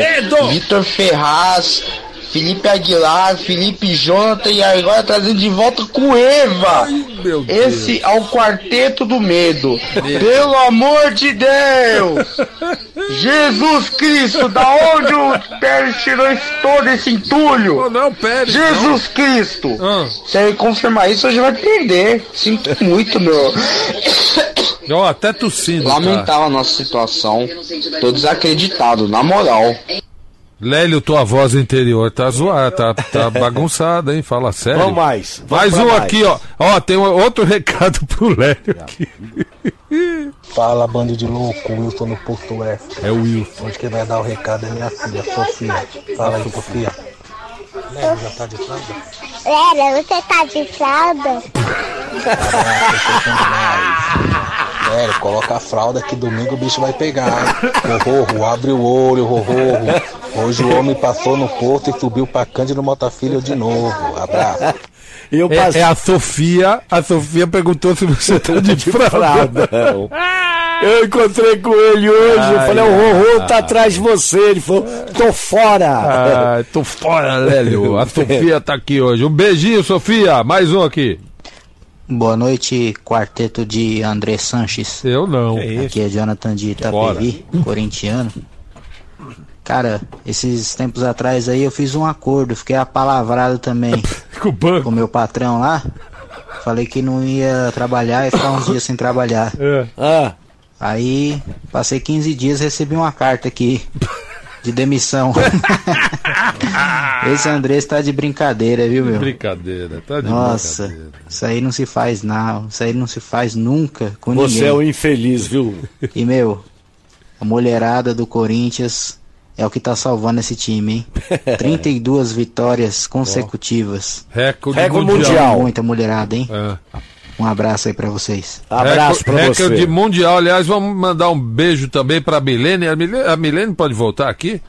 Vitor Ferraz, Felipe Aguilar, Felipe Jonathan e agora trazendo de volta com Eva. Esse é o quarteto do medo. Pelo amor de Deus! Jesus Cristo, da onde o Pérez tirou todo esse entulho? não, Pérez. Jesus Cristo! Ah. Se ele confirmar isso, hoje vai perder. Sinto muito, meu. Ó, até tossindo. Lamentável a nossa situação. Tô desacreditado, na moral. Lélio, tua voz interior tá zoada, tá, tá bagunçada, hein? Fala sério. Vamos mais. Vamos mais um mais. aqui, ó. Ó, tem um- outro recado pro Lélio aqui. Fala, bando de louco, Wilson no Posto Oeste. É o Wilson. Hoje quem vai dar o recado é minha filha, Sofia. Fala aí, Sofia. Léo, já tá de fralda? Lera, você tá de fralda? Sério, coloca a fralda que domingo o bicho vai pegar, hein? Rorro, abre o olho, rorro. Hoje o homem passou no porto e subiu pra Cândido Motafilho de novo. Abraço. Eu É, passei é a Sofia. A Sofia perguntou se você tá de de fralda. Eu encontrei com ele hoje. eu Ai, falei, o Rorô tá atrás de você. Ele falou, tô fora. Ah, tô fora, Lélio. A Sofia tá aqui hoje. Um beijinho, Sofia. Mais um aqui. Boa noite, quarteto de André Sanches. Eu não. Aqui é Jonathan de Itapevi, corintiano. Cara, esses tempos atrás aí eu fiz um acordo, fiquei apalavrado também com o banco. Com o meu patrão lá. Falei que não ia trabalhar e ficar uns dias sem trabalhar. Ah. Aí, passei 15 dias e recebi uma carta aqui de demissão. Esse André está de brincadeira, viu, meu? Brincadeira, tá de Nossa, brincadeira. isso aí não se faz não, isso aí não se faz nunca com Você ninguém. é um infeliz, viu? E meu, a mulherada do Corinthians é o que tá salvando esse time, hein? 32 vitórias consecutivas. Recorde, Recorde mundial. mundial. Muita mulherada, hein? É. Um abraço aí pra vocês. Abraço Recorde- você. Recorde mundial. Aliás, vamos mandar um beijo também Milene. A Milene, a Milene pode voltar aqui?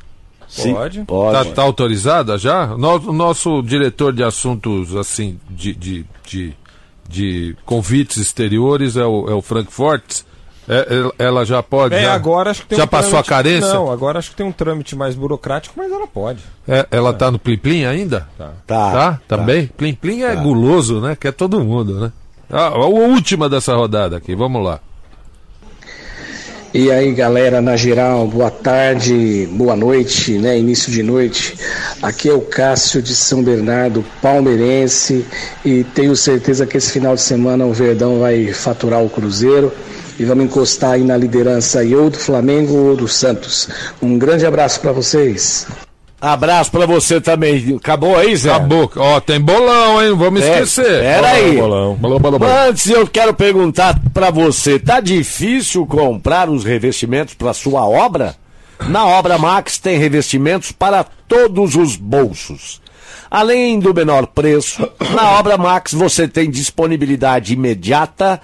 Sim, Pode. pode. Tá, tá autorizada já? No- O nosso diretor de assuntos, assim, de, de, de, de convites exteriores é o, é o Frank Fortes. É, ela- ela já pode? É, já, agora acho que tem já um passou a trâmite- carência? Não, agora acho que tem um trâmite mais burocrático, mas ela pode. É, ela tá no Plim Plim ainda? Tá. Tá. Tá? Também? Plim Plim é guloso, né? Quer todo mundo, né? Ah, a última dessa rodada aqui, vamos lá. E aí, galera, na geral, boa tarde, boa noite, né? Início de noite. Aqui é o Cássio de São Bernardo, palmeirense, e tenho certeza que esse final de semana o Verdão vai faturar o Cruzeiro e vamos encostar aí na liderança aí, ou do Flamengo ou do Santos. Um grande abraço para vocês. Abraço pra você também. Acabou aí, Zé? Acabou. Ó, tem bolão, hein? Não vamos É, esquecer. Pera aí. Bolão. Bolão, bolão, bolão. Antes eu quero perguntar pra você, tá difícil comprar os revestimentos pra sua obra? Na Obra Max tem revestimentos para todos os bolsos. Além do menor preço, na Obra Max você tem disponibilidade imediata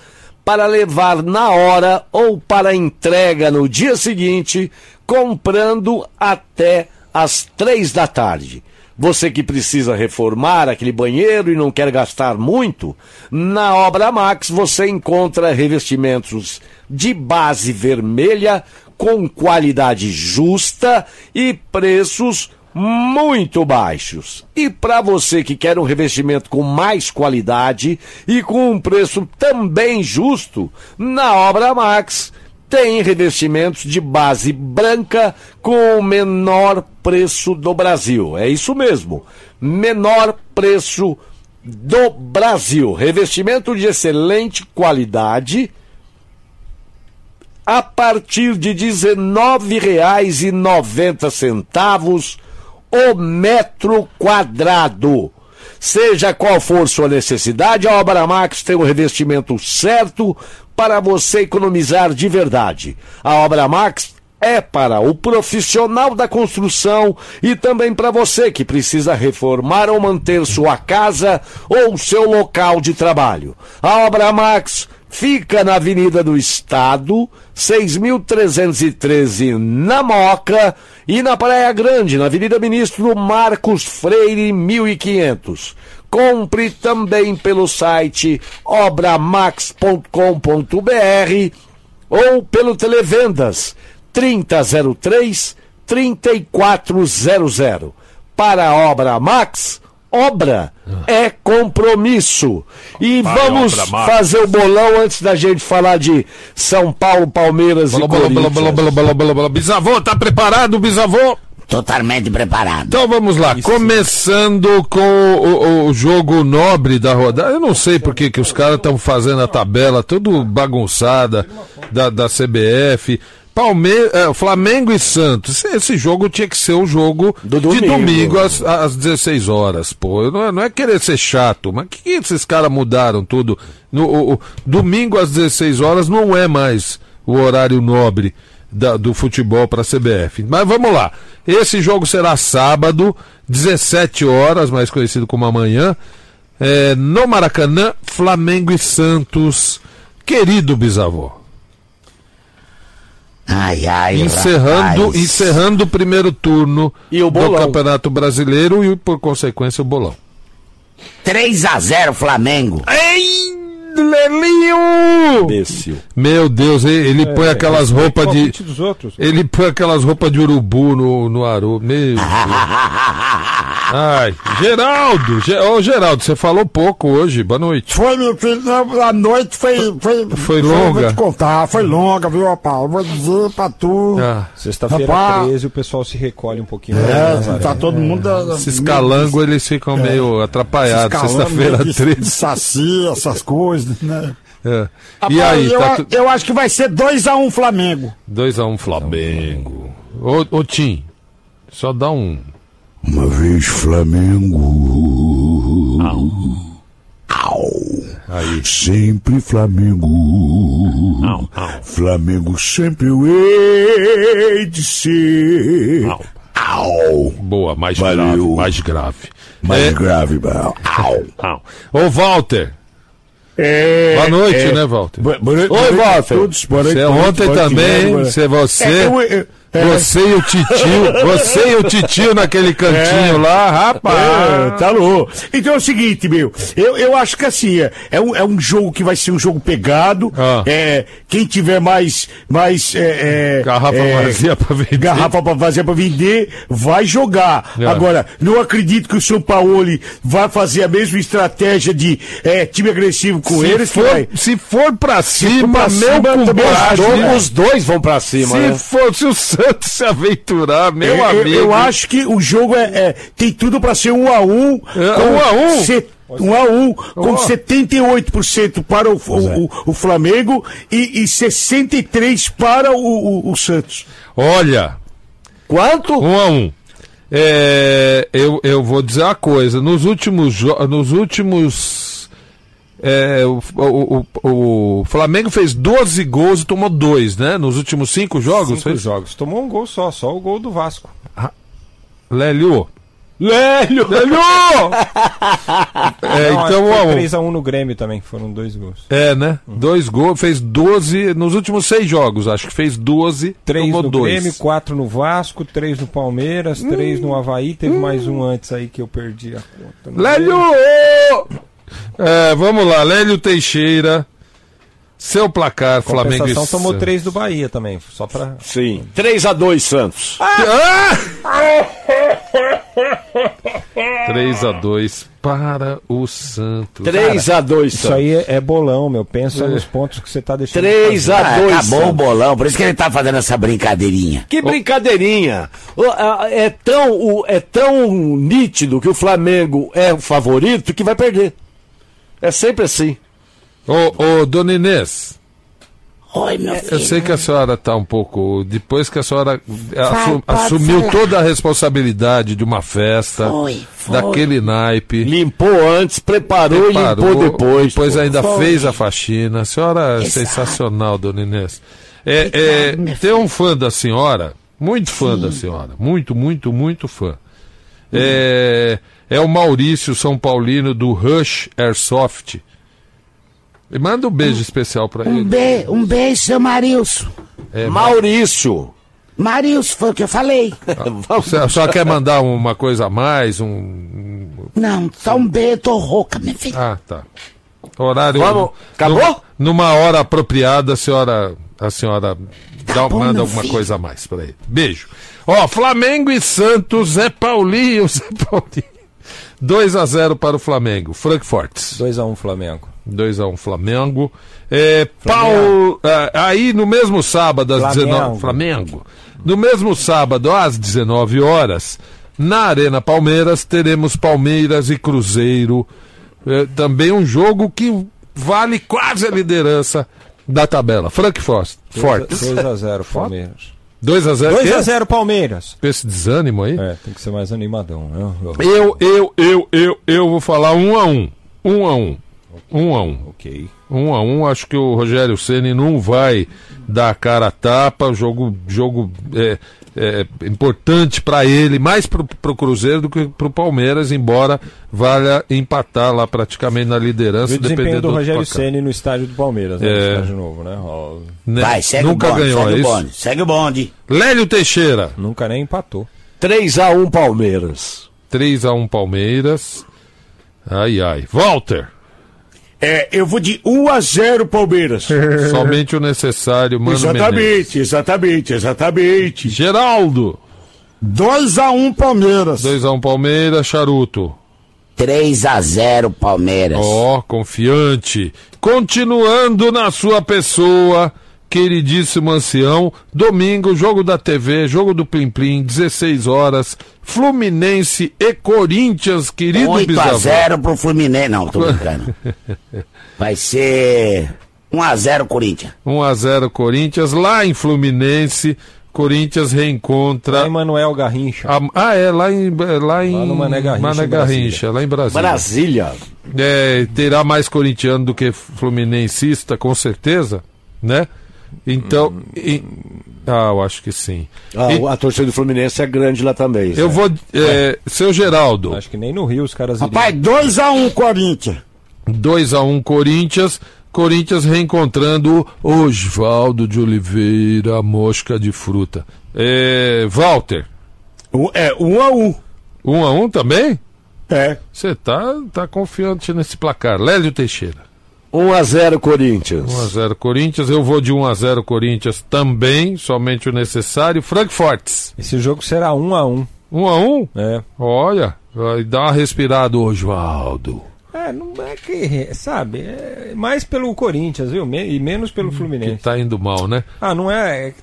para levar na hora ou para entrega no dia seguinte, comprando até às três da tarde. Você que precisa reformar aquele banheiro e não quer gastar muito, na Obra Max você encontra revestimentos de base vermelha com qualidade justa e preços muito baixos. E para você que quer um revestimento com mais qualidade e com um preço também justo, na Obra Max tem revestimentos de base branca com o menor preço do Brasil. É isso mesmo. Menor preço do Brasil. Revestimento de excelente qualidade a partir de R$ 19,90 o metro quadrado. Seja qual for sua necessidade, a Obra Max tem o revestimento certo para você economizar de verdade. A Obra Max é para o profissional da construção e também para você que precisa reformar ou manter sua casa ou seu local de trabalho. A Obra Max fica na Avenida do Estado, 6.313 na Moca e na Praia Grande, na Avenida Ministro Marcos Freire, 1500. Compre também pelo site obramax.com.br ou pelo Televendas 3003 3400. Para a Obra Max, obra é compromisso. E Vai, vamos fazer o bolão antes da gente falar de São Paulo, Palmeiras Bolão, e bolão, Corinthians. bolão, bolão, bolão, bolão, bolão. Bisavô, tá preparado, bisavô? Totalmente preparado. Então vamos lá, começando com o, o- o jogo nobre da rodada. Eu não sei por que que os caras estão fazendo a tabela tudo bagunçada da, da CBF. Palme é, Flamengo e Santos. Esse, jogo tinha que ser um jogo de domingo. domingo às, às 16 horas. Pô, não é, não é querer ser chato, mas que, que esses caras mudaram tudo? No, o- o- domingo às 16 horas não é mais o horário nobre da- do futebol para a CBF. Mas vamos lá. Esse jogo será sábado, 17 horas, mais conhecido como amanhã, é, no Maracanã, Flamengo e Santos. Querido bisavô. Ai, ai, encerrando, rapaz. encerrando o primeiro turno E o do. Campeonato Brasileiro e, por consequência, o bolão. 3 a 0 Flamengo. Ei, Lelinho! Imbecil. Meu Deus, ele, ele É, põe aquelas roupas de. palpite dos outros. Ele põe aquelas roupas de urubu no, no aru. Meu Deus. Ai, Geraldo! Ge- Ô, Geraldo, você falou pouco hoje. Boa noite. Foi, meu filho, a noite foi. Foi, Foi longa? Vou te contar, foi longa, viu, rapaz? Vou dizer pra tu. Ah, Sexta-feira Rapaz. 13 o pessoal se recolhe um pouquinho. É, né, tá todo mundo. esses calangos, eles ficam meio atrapalhados. Sexta-feira de- 13. De saci, essas coisas, né? É. E Rapaz, aí, eu, tá tu... eu acho que vai ser 2x1 Flamengo. 2x1 Flamengo. Ô, ô Tim, só dá um. Uma vez Flamengo. Aí. Sempre Flamengo. Flamengo sempre eu hei de ser. Au. Boa, mais Valeu. grave, mais grave. Mais É. grave, mano. Au. Ô, Walter. É, Boa noite, é. né, Walter? Boa, boa noite, Oi, Walter. todos. Boa noite, Você boa noite, ontem boa noite, também, boa noite. você, você, É, eu- eu- é. Você e o titio, você e o titio naquele cantinho lá, rapaz. É, tá louco. Então é o seguinte, meu, eu, eu acho que assim, é, é, um, é um jogo que vai ser um jogo pegado. Ah. É, quem tiver mais. mais é, é, Garrafa é, vazia pra vender. Garrafa pra vazia pra vender, vai jogar. É. Agora, não acredito que o São Paulo vai fazer a mesma estratégia de é, time agressivo com se, eles. for, vai- se for pra cima, pra meu cima, também compadre, acho, Os dois vão pra cima, se né? for, se o Santos se aventurar, meu eu, amigo. eu acho que o jogo é, é- tem tudo pra ser um a um. É, com um a um? se- um a um, com Ó. 78% para o, o, o- o Flamengo e, e 63% para o, o- Santos. Olha, Quanto? Um a um. É, eu, eu vou dizer uma coisa. Nos últimos nos últimos é, o, o, o, o Flamengo fez 12 gols e tomou dois, né? Nos últimos cinco jogos. Cinco jogos. Tomou um gol só, só o gol do Vasco. Lélio. Lélio! Lélio! é, Não, então um. 3x1 no Grêmio também, foram dois gols. É, né? Dois gols, fez 12 nos últimos seis jogos, acho que fez 12, Três tomou no dois. Grêmio, quatro no Vasco, três no Palmeiras, três no Havaí, teve mais um antes aí que eu perdi a conta. Não Lélio! É, vamos lá, Lélio Teixeira. Seu placar, Flamengo e Compensação tomou Santos. três do Bahia também, só pra... Sim. 3x2 Santos. Ah! 3 a 2 para o Santos. 3x2 Isso Santos. aí é, é bolão, meu. Pensa nos pontos que você tá deixando. de 3 fazer. a Ah, 2 acabou o Santos. bolão, por isso que ele tá fazendo essa brincadeirinha. Que brincadeirinha! A- É tão, o- é tão nítido que o Flamengo é o favorito que vai perder. É sempre assim. Ô, ô, dona Inês, Oi, meu eu sei que a senhora está um pouco. Depois que a senhora assu- pode assumiu falar. toda a responsabilidade de uma festa, Foi, foi. daquele naipe. Limpou antes, preparou, preparou, e limpou depois. Depois pô. ainda Foi. fez a faxina. A senhora é sensacional, dona Inês. É, Obrigado, é, tem um fã da senhora, muito fã da senhora, muito, muito, muito fã. É, é o Maurício São Paulino do Rush Airsoft. E Manda um beijo especial pra Um, ele. be um beijo, seu Marilson. É, Maurício. Marilson, foi o que eu falei. Você a senhora quer mandar uma coisa a mais? Um... Não, só um beijo, tô rouca, minha filha. Ah, tá. Horário. Vamos. Acabou? Numa, numa hora apropriada, a senhora, a senhora dá, bom, manda alguma filho. coisa a mais pra ele. Beijo. Ó, Flamengo e Santos, Zé Paulinho, Zé Paulinho. 2 a 0 para o Flamengo. Frankfurt. 2x1 Flamengo. 2x1 Flamengo. É, Paulo, ah, aí no mesmo sábado às Flamengo. 19 Flamengo. No mesmo sábado às 19 horas, na Arena Palmeiras teremos Palmeiras e Cruzeiro. É, também um jogo que vale quase a liderança da tabela. Frankfurt. Forte. 2x0 Palmeiras. 2x0 2x0 Palmeiras. Com esse desânimo aí? É, tem que ser mais animadão, né? Eu, eu, eu, eu, eu vou falar 1x1. 1x1. Um a um. Ok. Um a um. Acho que o Rogério Ceni não vai dar a cara a tapa. Jogo, jogo é, é importante para ele, mais para o Cruzeiro do que para o Palmeiras, embora valha empatar lá praticamente na liderança. O dependendo do, do Rogério Ceni no estádio do Palmeiras, né? É... estádio novo, né? O... Né? Vai, segue Nunca o bonde, ganhou segue é isso. O bonde, segue o bonde. Lélio Teixeira. Nunca nem empatou. 3 a 1 Palmeiras. 3 a 1 Palmeiras. Ai ai. Walter. É, eu vou de 1 a 0 Palmeiras. Somente o necessário, mano Menezes. exatamente, exatamente, exatamente. Geraldo. 2 a 1 Palmeiras. 2x1 Palmeiras, Charuto. 3 a 0 Palmeiras. Ó, confiante. Continuando na sua pessoa, queridíssimo ancião. Domingo, jogo da TV, jogo do Plim Plim, 16 horas. Fluminense e Corinthians, querido 8 bisavô. a 0 pro Fluminense. Não, tô brincando. Vai ser 1 a 0 Corinthians. 1 a 0 Corinthians, lá em Fluminense. Corinthians reencontra. Lá em Manuel Garrincha. Ah, ah, é, lá em. Lá, em Lá no Mané Garrincha, Mané. Garrincha, lá em Brasília. Brasília. É, terá mais corintiano do que fluminensista, com certeza, né? Então. e- ah, eu acho que sim. Ah, E- A torcida do Fluminense é grande lá também. eu Zé. vou. é, seu Geraldo. Acho que nem no Rio os caras Rapaz, 2 a 1 Corinthians. 2x1 Corinthians. Corinthians reencontrando Osvaldo de Oliveira, mosca de fruta. É, Walter. É, 1 a 1 1x1 também? É. Você tá, tá confiante nesse placar. Lélio Teixeira. 1x0 Corinthians. 1x0 Corinthians. Eu vou de 1x0 Corinthians também, somente o necessário. Frankfurt. Esse jogo será 1 a 1 1x1? É. Olha, vai dar uma respirada, Osvaldo. É, não é que, sabe, é mais pelo Corinthians, viu? Me- E menos pelo Que Fluminense. tá indo mal, né? Ah, não é. é-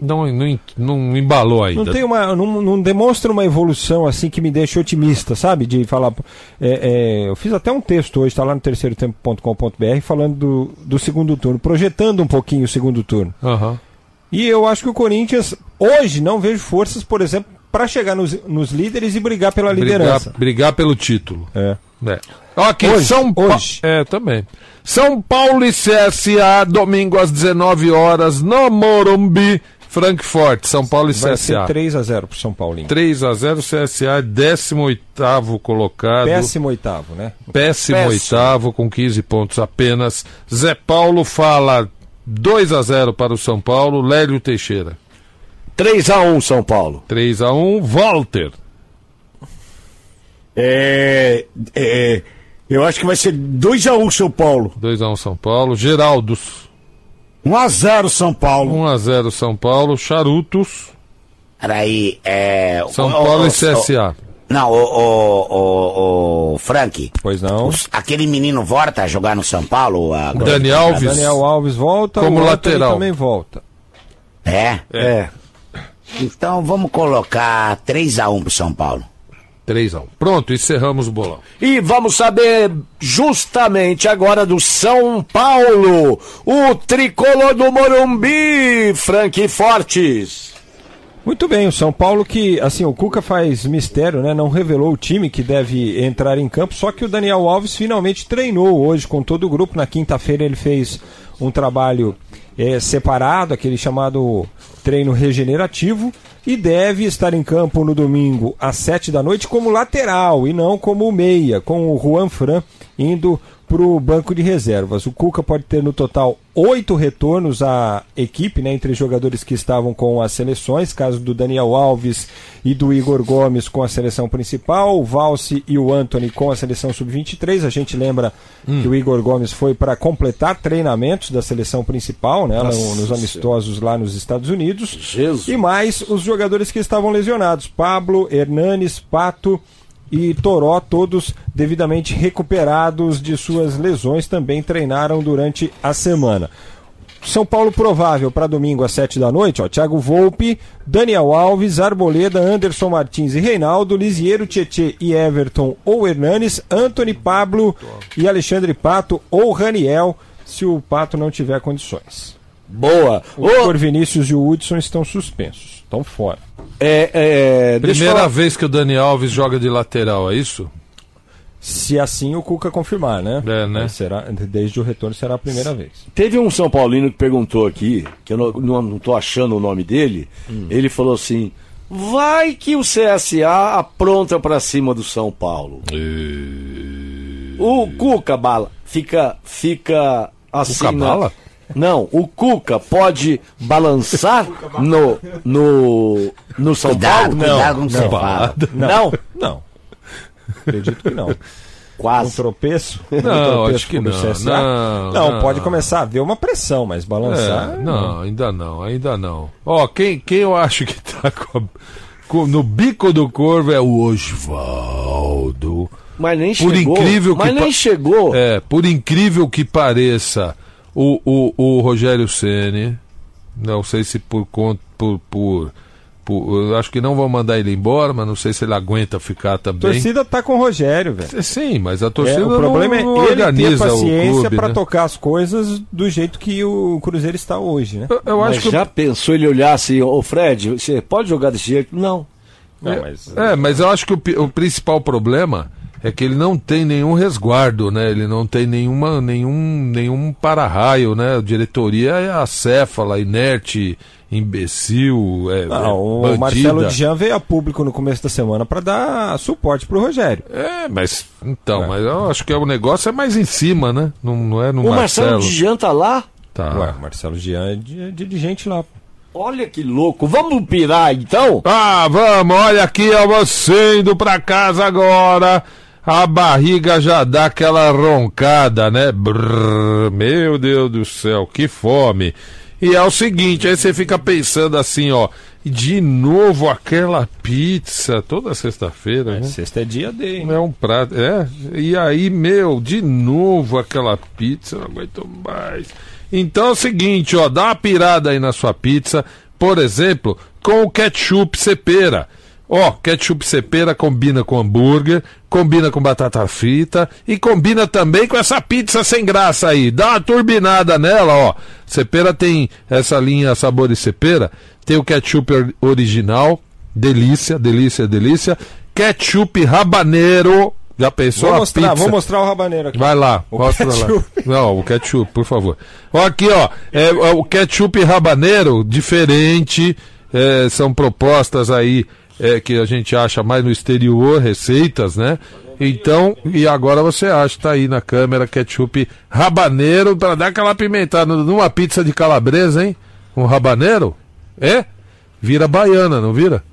Não, não, não embalou ainda. Não tem uma. Não, não demonstra uma evolução assim que me deixa otimista, sabe? De falar. é, é, eu fiz até um texto hoje, está lá no terceiro-tempo.com.br, falando do, do segundo turno, projetando um pouquinho o segundo turno. Aham. E eu acho que o Corinthians, hoje, não vejo forças, por exemplo, para chegar nos, nos líderes e brigar pela Brigar, liderança. brigar pelo título. É. É. Ok, Hoje, São Paulo. hoje. É, também. São Paulo e CSA, domingo às 19 horas, no Morumbi, Frankfurt. São Paulo e Vai ser CSA. 3 a 0 pro São Paulinho. 3 a 0 CSA, 18 colocado. Péssimo oitavo, né? Péssimo, Péssimo. oitavo, com 15 pontos apenas. Zé Paulo fala 2 a 0 para o São Paulo. Lélio Teixeira. 3x1 São Paulo. 3 a 1 Walter. É, é, eu acho que vai ser 2 a 1 São Paulo. 2 a 1 São Paulo. Geraldos. 1 a 0 São Paulo. 1 a 0 São Paulo. Charutos. Peraí, é. São o- Paulo o- e CSA. Não, o, o, o, o Frank. Pois não. aquele menino volta a jogar no São Paulo? A, Dani Alves. Daniel Alves volta, Como o lateral. também volta. É? É. Então vamos colocar 3x1 pro São Paulo. 3 a 1 Pronto, encerramos o bolão. E vamos saber justamente agora do São Paulo, o tricolor do Morumbi, Frank Fortes. Muito bem, o São Paulo que, assim, o Cuca faz mistério, né? Não revelou o time que deve entrar em campo, só que o Daniel Alves finalmente treinou hoje com todo o grupo. Na quinta-feira ele fez um trabalho eh, separado, aquele chamado treino regenerativo, e deve estar em campo no domingo às sete da noite como lateral e não como meia, com o Juan Fran indo para o banco de reservas. O Cuca pode ter no total oito retornos à equipe, né, entre jogadores que estavam com as seleções, caso do Daniel Alves e do Igor Gomes com a seleção principal, o Valse e o Anthony com a seleção sub-23. A gente lembra Hum. que o Igor Gomes foi para completar treinamentos da seleção principal, né, Nossa nos amistosos lá nos Estados Unidos. Jesus. E mais os jogadores que estavam lesionados: Pablo, Hernanes, Pato e Toró, todos devidamente recuperados de suas lesões, também treinaram durante a semana. São Paulo provável para domingo às 7 da noite, ó. Thiago Volpe, Daniel Alves, Arboleda, Anderson Martins e Reinaldo, Lisiero, Tietê e Everton ou Hernanes, Anthony Pablo e Alexandre Pato ou Raniel, se o Pato não tiver condições. Boa. O Igor Vinícius e o Hudson estão suspensos, estão fora. É, é, Primeira falar- vez que o Dani Alves joga de lateral, é isso? Se assim o Cuca confirmar, né? É, né? Mas Será, desde o retorno será a primeira vez. Teve um São Paulino que perguntou aqui, que eu não, não, não tô achando o nome dele. Hum. Ele falou assim: vai que o CSA apronta pra cima do São Paulo. O Cuca Bala fica, fica assim. Cuca na- Bala? Não, o Cuca pode balançar no, no, no São Cuidado, Paulo? cuidado com o que você fala. Não. Não. Acredito que não. Quase. Um tropeço? Não, um tropeço acho que não, CSA? não, Não, não. pode começar a haver uma pressão, mas balançar. É, não, ainda não, ainda não. Ó, quem, quem eu acho que tá com a- com- no bico do corvo é o Osvaldo. Mas nem Por chegou. incrível que Mas nem pa- chegou. É, por incrível que pareça, o, o, o Rogério Ceni, não sei se por conta por, por, por- eu acho que não vão mandar ele embora, mas não sei se ele aguenta ficar A também. torcida tá com o Rogério, velho. Sim, mas a torcida É, o problema não, não é ele ter organiza paciência o clube, pra né? tocar as coisas do jeito que o Cruzeiro está hoje, né? Eu, eu Mas acho que o- já pensou ele olhar assim, ô Fred, você pode jogar desse jeito? Não. Não, mas- É, mas eu acho que o, o principal problema é que ele não tem nenhum resguardo, né? Ele não tem nenhuma, nenhum, nenhum para-raio, né? A diretoria é acéfala, inerte, imbecil, é, Não, é o. Marcelo Dian veio a público no começo da semana pra dar suporte pro Rogério. É, mas então, mas eu acho que o negócio é mais em cima, né? Não, não é no O Marcelo Marcelo. Dijan tá lá? Tá. Ué, o Marcelo Dian é di- dirigente lá. Olha que louco. Vamos pirar então? Ah, vamos, olha aqui, ó, você indo pra casa agora. A barriga já dá aquela roncada, né? Brrr, meu Deus do céu, que fome. E é o seguinte, aí você fica pensando assim, ó, de novo aquela pizza toda sexta-feira, né? Sexta é dia D, hein? É um prato, é. E aí, meu, de novo aquela pizza, não aguento mais. Então é o seguinte, ó, dá uma pirada aí na sua pizza, por exemplo, com o ketchup cepera. Ó, ketchup cepera combina com hambúrguer, combina com batata frita e combina também com essa pizza sem graça aí. Dá uma turbinada nela, ó. Cepera tem essa linha sabores cepera, tem o ketchup or- original, delícia, delícia, delícia. Ketchup rabaneiro, já pensou Vou a mostrar, pizza? vou mostrar o rabaneiro aqui. Vai lá, O mostra lá. ketchup. Não, o ketchup, por favor. Ó, aqui, ó, é, é o ketchup rabaneiro, diferente, é, são propostas aí é, que a gente acha mais no exterior, receitas, né? Então, e agora você acha, tá aí na câmera, ketchup rabaneiro, para dar aquela pimentada numa pizza de calabresa, hein? Um rabaneiro? É? Vira baiana, não vira?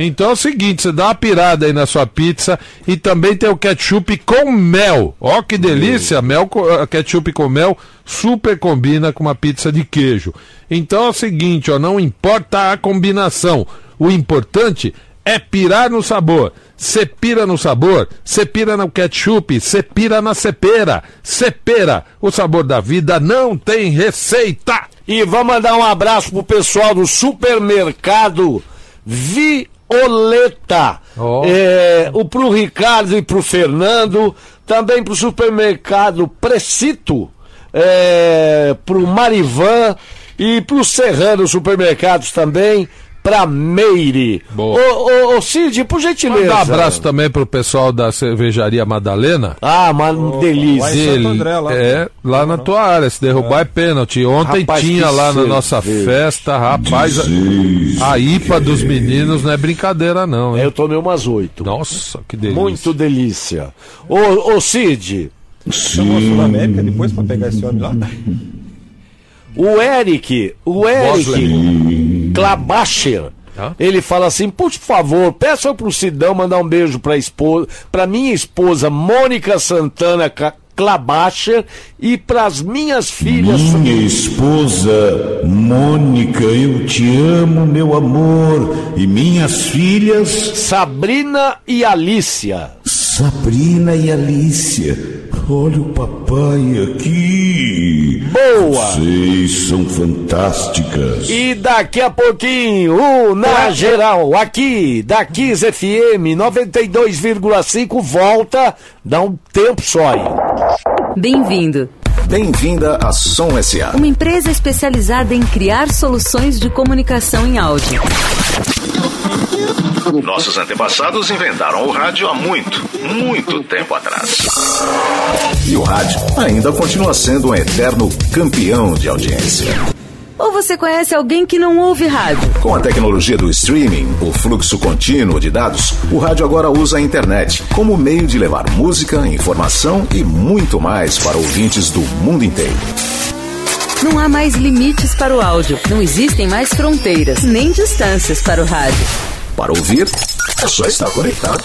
Então é o seguinte, você dá uma pirada aí na sua pizza e também tem o ketchup com mel. Ó que delícia, mel, eh, ketchup com mel super combina com uma pizza de queijo. Então é o seguinte, ó, não importa a combinação, o importante é pirar no sabor. Você pira no sabor, você pira no ketchup, você pira na cepera. Cepera, o sabor da vida não tem receita. E vamos mandar um abraço pro pessoal do supermercado Violeta. Ó. É, o pro Ricardo e pro Fernando. Também pro supermercado Precito. É, pro Marivan. E pro Serrano Supermercados também. Pra Meire. Boa. Ô, ô, ô, Cid, por gentileza. Mandar um abraço também pro pessoal da cervejaria Madalena. Ah, uma delícia. lá em Santo Dele, André, lá. é, lá na tua área, se derrubar é, pênalti. Ontem Rapaz, tinha lá na nossa festa, rapaz, a, a IPA dos meninos não é brincadeira não, hein? Eu tomei umas oito. Nossa, que delícia. Muito delícia. Ô, ô Cid, Chamou a Sul América depois pra pegar esse homem lá? O Eric, o Eric Klabacher, ele fala assim, por favor, peça pro Sidão mandar um beijo pra esposa, pra minha esposa Mônica Santana Klabacher e pras minhas filhas. Minha esposa, Mônica, eu te amo, meu amor. E minhas filhas, Sabrina e Alícia. Sabrina e Alícia. Olha o papai aqui. Boa! Vocês são fantásticas. E daqui a pouquinho, o Na Geral, aqui, da Kiss FM 92,5, volta, dá um tempo só aí. Bem-vindo. Bem-vinda à Som SA. Uma empresa especializada em criar soluções de comunicação em áudio. Nossos antepassados inventaram o rádio há muito, muito tempo atrás. E o rádio ainda continua sendo um eterno campeão de audiência. Ou você conhece alguém que não ouve rádio? Com a tecnologia do streaming, o fluxo contínuo de dados, o rádio agora usa a internet como meio de levar música, informação e muito mais para ouvintes do mundo inteiro. Não há mais limites para o áudio. Não existem mais fronteiras, nem distâncias para o rádio. Para ouvir, é só estar conectado.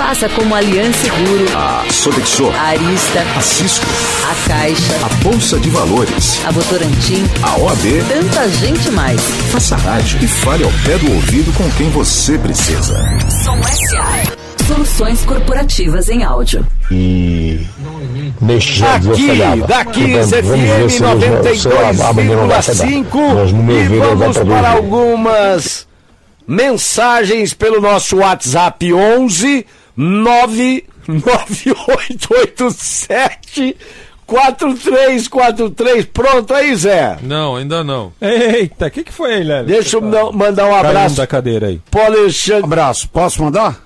Faça como Aliança Seguro, A Sodexo, a Arista, a Cisco, a Caixa, a Bolsa de Valores, a Votorantim, a OAB. tanta gente mais. Faça rádio e fale ao pé do ouvido com quem você precisa. Som SA. Soluções corporativas em áudio. E neste Aqui, feriado. da Portanto, Kiss vamos ver se FM o senhor abandonou vai ceder. 92,5 Mas, no meu e vamos para algumas mensagens pelo nosso WhatsApp 11 99887 4343. Pronto aí, Zé. Não, ainda não. Eita, o que, que foi aí, Lélio? Deixa eu ma- mandar um abraço da cadeira aí. pro Alexandre. Abraço. Posso mandar?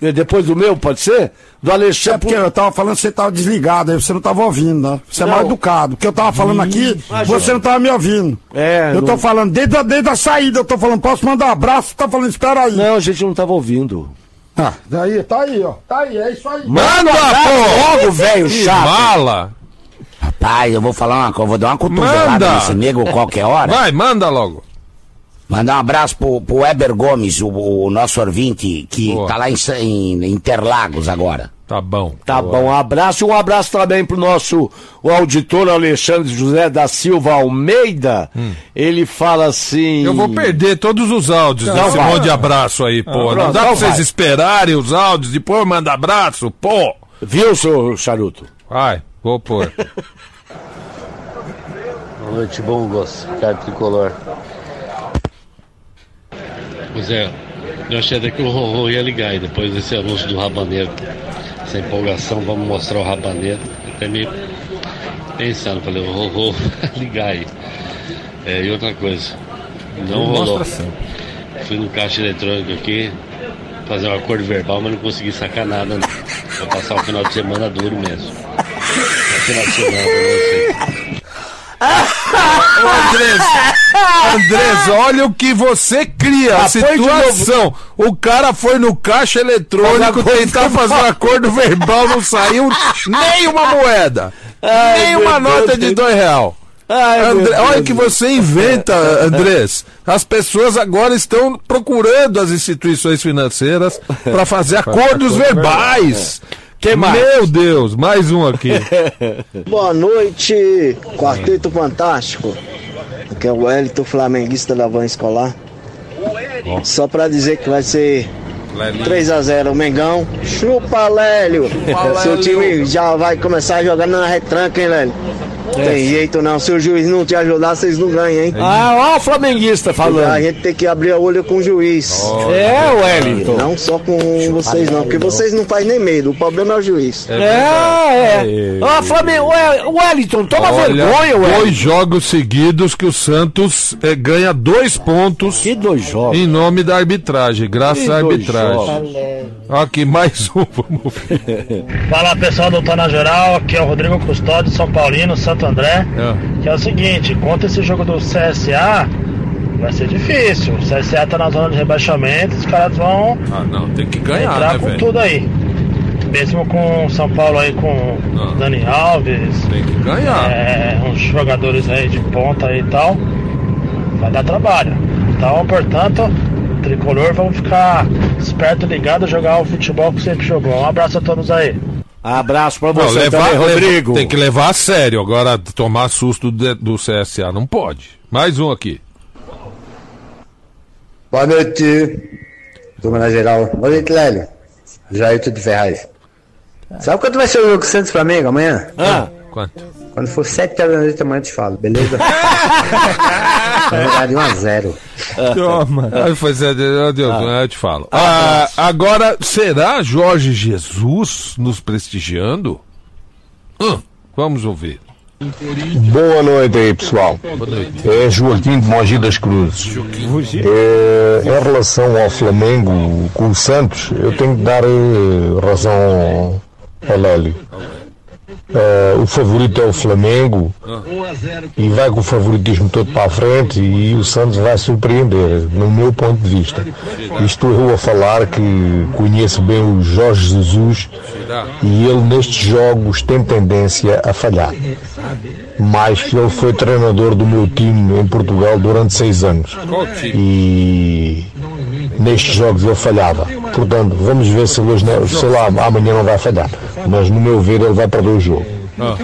Depois do meu, pode ser? Do É Alexandre. porque eu tava falando que você tava desligado, aí você não tava ouvindo, né? Você é Não. mal educado. Porque eu tava falando aqui, mas você não tava me ouvindo. É, Eu tô não- falando, desde a, desde a saída, eu tô falando, posso mandar um abraço? Você tá falando, espera aí. Não, a gente não tava ouvindo. Ah, daí, tá aí, ó. Tá aí, é isso aí. Manda logo, velho Que chato. mala! Rapaz, eu vou falar uma coisa, vou dar uma cotovelada Manda! nesse nego qualquer hora. Vai, manda logo. Mandar um abraço pro, pro Weber Gomes, o, o nosso ouvinte, que Boa. tá lá em, em Interlagos agora. Tá bom. Tá bom, um abraço e um abraço também pro nosso o auditor Alexandre José da Silva Almeida. Ele fala assim. Hum. Eu vou perder todos os áudios Não, desse monte de abraço aí, pô. Ah, não dá pra então vocês vai. esperarem os áudios, depois manda abraço, pô. Viu, seu charuto? Vai, vou pôr. Boa noite, Bongos, cara tricolor. Pois é, eu achei até que o Rorô ia ligar aí depois desse anúncio do Rabaneiro. Essa empolgação, vamos mostrar o Rabaneiro. Até me pensando, falei, o Rorô ligar aí. É, e outra coisa, não rolou. Fui no caixa eletrônico aqui, fazer um acordo verbal, mas não consegui sacar nada. Não. Vou passar o final de semana duro mesmo. É final de semana, pra você. Ô, Andrés, Andrés, olha o que você cria, a Ah, de situação. O cara foi no caixa eletrônico tentar fazer um acordo verbal, não saiu nem uma moeda, Ai, nem uma Deus, nota de Deus. dois real. Ai, André, olha o que você inventa, Andrés. As pessoas agora estão procurando as instituições financeiras para fazer acordos verbais. Que mais? Meu Deus, mais um aqui. Boa noite, Quarteto Fantástico. Aqui é o Wellington, flamenguista da Van Escolar. Só pra dizer que vai ser 3x0 o Mengão. Chupa, Lélio! Chupa, Seu Lélio. time já vai começar jogando na retranca, hein, Lélio? Tem jeito não, se o juiz não te ajudar, vocês não ganham, hein? Ah, ó o flamenguista falando. A gente tem que abrir o olho com o juiz. É, Wellington. Não só com vocês não, porque vocês não fazem nem medo, o problema é o juiz. É, é. Ó, Flamengo, Ué, Wellington, toma vergonha, dois Wellington. jogos seguidos que o Santos eh, ganha dois pontos Que dois jogos? em nome da arbitragem, graças à dois arbitragem. Mensagem. Aqui, mais um, vamos ver. Fala pessoal do Tá na Geral, aqui é o Rodrigo Custódio, São Paulino, Santo André. É. Que é o seguinte, contra esse jogo do CSA, vai ser difícil. O CSA tá na zona de rebaixamento, os caras vão Ah, não, tem que ganhar, entrar né, com velho? tudo aí. Mesmo com São Paulo aí com Dani Alves. Tem que ganhar. É, uns jogadores aí de ponta aí e tal. Vai dar trabalho. Então, portanto, tricolor, vamos ficar esperto, ligado, jogar o futebol que sempre jogou. Um abraço a todos aí. Abraço pra Não, você levar- também, Rodrigo. tem que levar a sério. Agora, tomar susto de- do CSA não pode. Mais um aqui. Boa noite, turma na geral. Boa noite, Lélio. Jair de Ferraz. Sabe quanto vai ser o jogo Santos Flamengo amanhã? Ah. Quanto? Quando for 7 horas da noite amanhã eu te falo, beleza? Vai jogar de 1 a 0. Toma. Ah, pois é, Ah. eu te falo. Ah, agora, será Jorge Jesus nos prestigiando? Hum, vamos ouvir. Boa noite aí, pessoal. É Joaquim de Mogi das Cruzes. É, em relação ao Flamengo com o Santos, eu tenho que dar eh, razão ao Lélio. Eh, o favorito é o Flamengo e vai com o favoritismo todo para a frente e o Santos vai surpreender, no meu ponto de vista. Estou eu a falar que conheço bem o Jorge Jesus e ele nestes jogos tem tendência a falhar. Mas que ele foi treinador do meu time em Portugal durante seis anos. E nestes jogos ele falhava. Portanto, vamos ver se hoje, né, sei lá, amanhã não vai falhar. Mas no meu ver ele vai perder o jogo. Ah.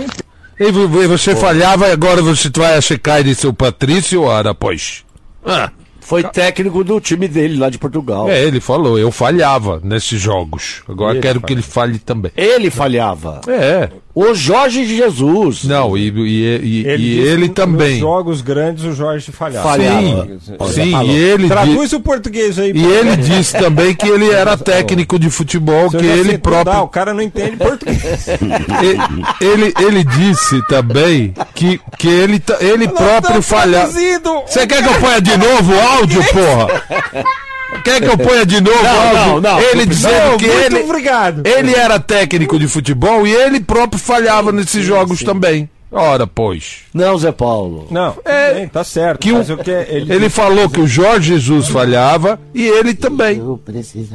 E vo- vo- você falhava e agora você vai checar de seu Patrício, ora, pois. Ah. Foi técnico do time dele lá de Portugal. É, ele falou, eu falhava nesses jogos. Agora Ele quero falha. que ele fale também. Ele falhava. É. O Jorge Jesus. Não, e, e, e- e disse ele também. Nos jogos grandes o Jorge falhava. Sim, sim, e ele Traduz o português aí. E ele disse também que ele era técnico de futebol, Se eu que já ele sei próprio. estudar, o cara não entende português. E- ele, ele disse também que, que ele, ele próprio falhava. Você quer que eu ponha de novo o áudio, porra? Quer que eu ponha de novo Não, não, não. Ele Não, dizendo que muito ele, obrigado. ele era técnico de futebol e ele próprio falhava nesses jogos também. Ora, pois. Não, Zé Paulo. Não, É, bem, tá certo. que o- mas o que é- ele, Ele falou que o Jorge Jesus falhava e ele também.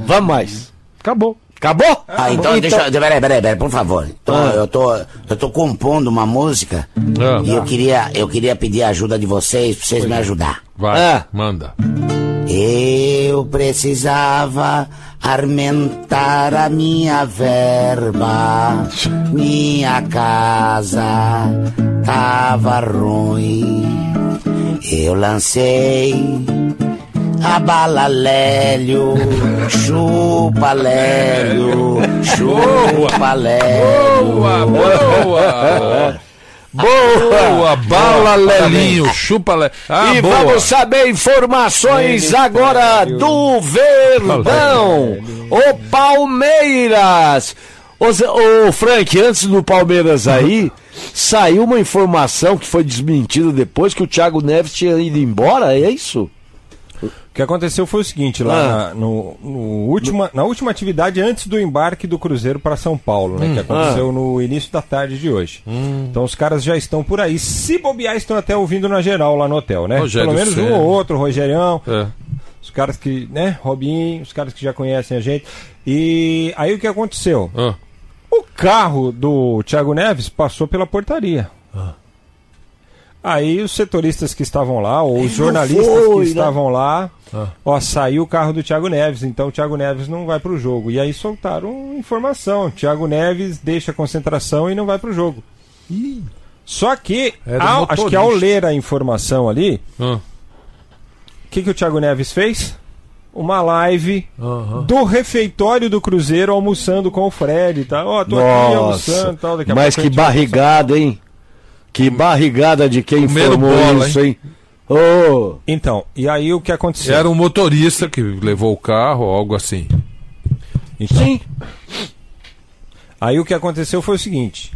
Vamos mais. Acabou. Acabou? Ah, então, deixa eu. Peraí, peraí, peraí, por favor. Então, Ah. eu, tô, eu tô compondo uma música Ah. e eu queria, eu queria pedir a ajuda de vocês pra vocês me ajudar. Vai, Ah. manda. Eu precisava aumentar a minha verba. Minha casa tava ruim. Eu lancei a bala Lélio, chupa Lélio, chupa Lélio. Boa, boa. Boa, bala Lelinho, chupa Le... Ah, e boa. vamos saber informações agora do Verdão. O Palmeiras. Ô, Frank, antes do Palmeiras aí, saiu uma informação que foi desmentida depois que o Thiago Neves tinha ido embora, é isso? O que aconteceu foi o seguinte, lá Ah. na, no, no última, na última atividade antes do embarque do Cruzeiro para São Paulo, né? Hum. Que aconteceu no início da tarde de hoje. Então os caras já estão por aí. Se bobear, estão até ouvindo na geral lá no hotel, né? Rogério Pelo menos um Ceni. ou outro, Rogerião. É. Os caras que, né? Robinho, os caras que já conhecem a gente. E aí o que aconteceu? Ah. O carro do Thiago Neves passou pela portaria. Aí os setoristas que estavam lá, ou os Ele jornalistas foi, que né? estavam lá, Ah. ó, saiu o carro do Thiago Neves, então o Thiago Neves não vai pro jogo. E aí soltaram informação, Thiago Neves deixa a concentração e não vai pro jogo. Só que, ao- acho que ao ler a informação ali, Ah. o que, que o Thiago Neves fez? Uma live do refeitório do Cruzeiro almoçando com o Fred e tal. Ó, tô aqui almoçando e tal. Daqui a mas que barrigada, hein? Que barrigada de quem Comendo informou bola, isso, hein? Ô, Então, e aí o que aconteceu? Era um motorista que levou o carro, algo assim. Então, Sim. Aí o que aconteceu foi o seguinte.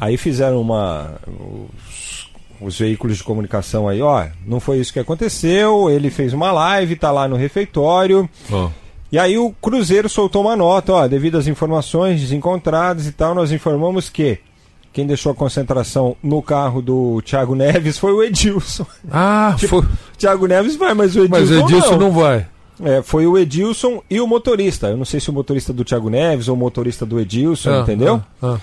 Aí fizeram uma. Os, os veículos de comunicação aí, ó. Não foi isso que aconteceu. Ele fez uma live, tá lá no refeitório. Ó. E aí o Cruzeiro soltou uma nota, ó, devido às informações desencontradas e tal, nós informamos que quem deixou a concentração no carro do Thiago Neves foi o Edilson. Ah, tipo, Thiago Neves vai, mas o Edilson, Mas o Edilson não vai. É, foi o Edilson e o motorista. Eu não sei se o motorista do Thiago Neves ou o motorista do Edilson, Ah, entendeu? ah, ah.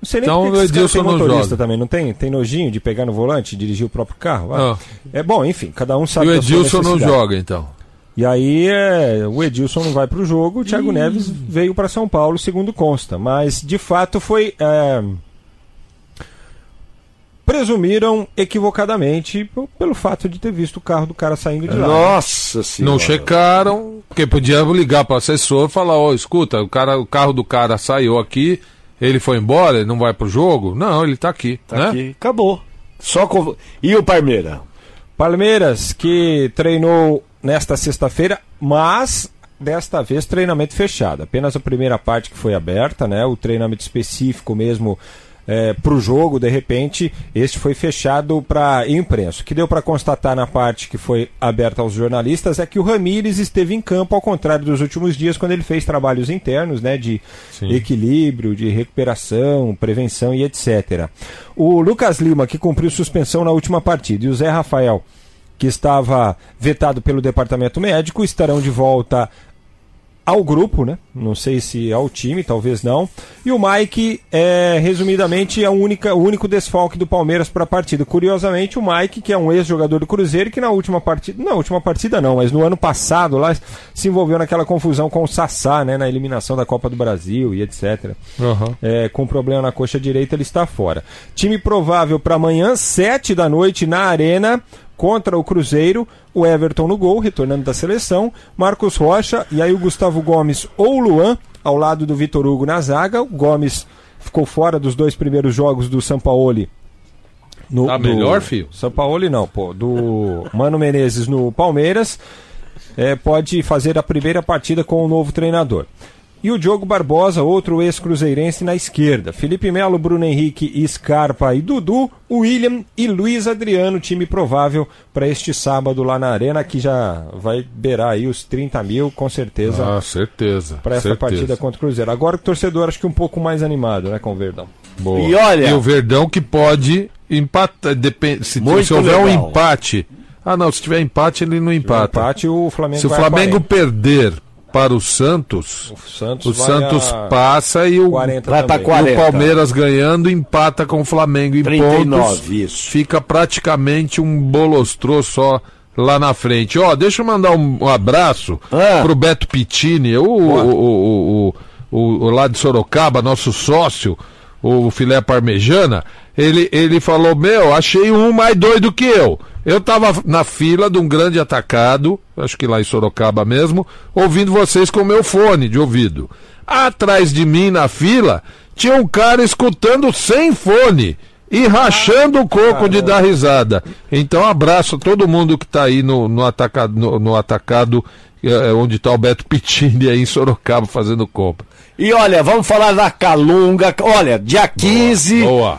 Não sei nem Então porque que o Edilson tem não motorista joga. também, não tem? Tem nojinho de pegar no volante e dirigir o próprio carro? Vai. Ah. É bom, enfim, cada um E sabe o da sua Edilson não joga, então. E aí é, o Edilson não vai para o jogo, o Thiago Neves veio para São Paulo, segundo consta. Mas de fato foi. é, presumiram equivocadamente pelo fato de ter visto o carro do cara saindo de lá. Nossa senhora. Não checaram, porque podia ligar para o assessor e falar, ó, escuta, o, cara, o carro do cara saiu aqui, ele foi embora, ele não vai pro jogo? Não, ele tá aqui. Tá né? aqui. Acabou. Só com... E o Palmeira? Palmeiras, que treinou nesta sexta-feira, mas desta vez treinamento fechado. Apenas a primeira parte que foi aberta, né? O treinamento específico mesmo para o jogo, de repente, este foi fechado para imprensa. O que deu para constatar na parte que foi aberta aos jornalistas é que o Ramires esteve em campo, ao contrário dos últimos dias, quando ele fez trabalhos internos, né? De Sim. equilíbrio, de recuperação, prevenção e etc. O Lucas Lima, que cumpriu suspensão na última partida, e o Zé Rafael, que estava vetado pelo departamento médico, estarão de volta ao grupo, né? Não sei se ao time, talvez não. E o Mike é, resumidamente, é a única, o único desfalque do Palmeiras para a partida. Curiosamente, o Mike, que é um ex-jogador do Cruzeiro, que na última partida, na última partida não, mas no ano passado lá se envolveu naquela confusão com o Sassá, né? Na eliminação da Copa do Brasil e etc. Aham. É, com problema na coxa direita, ele está fora. Time provável para amanhã, 7 da noite, na Arena, contra o Cruzeiro. O Everton no gol, retornando da seleção. Marcos Rocha e aí o Gustavo Gomes ou o Luan, ao lado do Vitor Hugo na zaga. O Gomes ficou fora dos dois primeiros jogos do Sampaoli. No, Tá do- melhor, filho? Sampaoli não, pô. Do Mano Menezes no Palmeiras. É, pode fazer a primeira partida com o novo treinador. E o Diogo Barbosa, outro ex-cruzeirense na esquerda. Felipe Melo, Bruno Henrique, Scarpa e Dudu, William e Luiz Adriano, time provável para este sábado lá na Arena, que já vai beirar aí os 30 mil, com certeza, Ah, certeza. para essa certeza. partida contra o Cruzeiro. Agora o torcedor acho que um pouco mais animado, né, com o Verdão. Boa. E olha- o Verdão que pode empatar. Depende, se, Muito se houver um legal. empate. Ah, não, se tiver empate, ele não empata. empate, o Flamengo Se o Flamengo 40. perder para o Santos, O Santos, o vai Santos a passa e o, 40 Vai pra também. 40. e o Palmeiras ganhando empata com o Flamengo em 39, pontos. isso. Fica praticamente um bolostrô só lá na frente. Ó, deixa eu mandar um, um abraço Ah. pro Beto Pittini, o, o, o, o, o, o lá de Sorocaba, nosso sócio, o filé parmejana. Ele, ele falou: Meu, achei um mais doido que eu. Eu tava na fila de um grande atacado, acho que lá em Sorocaba mesmo, ouvindo vocês com o meu fone de ouvido. Atrás de mim na fila tinha um cara escutando sem fone e rachando o coco de dar risada. Então, abraço a todo mundo que está aí no, no atacado, no, no atacado eh, onde está o Beto Pittini aí em Sorocaba fazendo compra. E olha, vamos falar da Calunga. Olha, dia 15. Boa.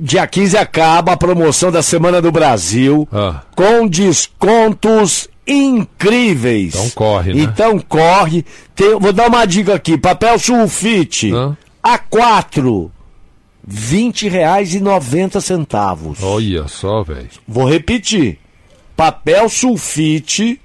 Dia 15 acaba a promoção da Semana do Brasil Ah. com descontos incríveis. Então corre, né? Então corre. Tem- vou dar uma dica aqui: papel sulfite Ah. A4, 20 reais e 90 centavos. Olha só, velho. Vou repetir: papel sulfite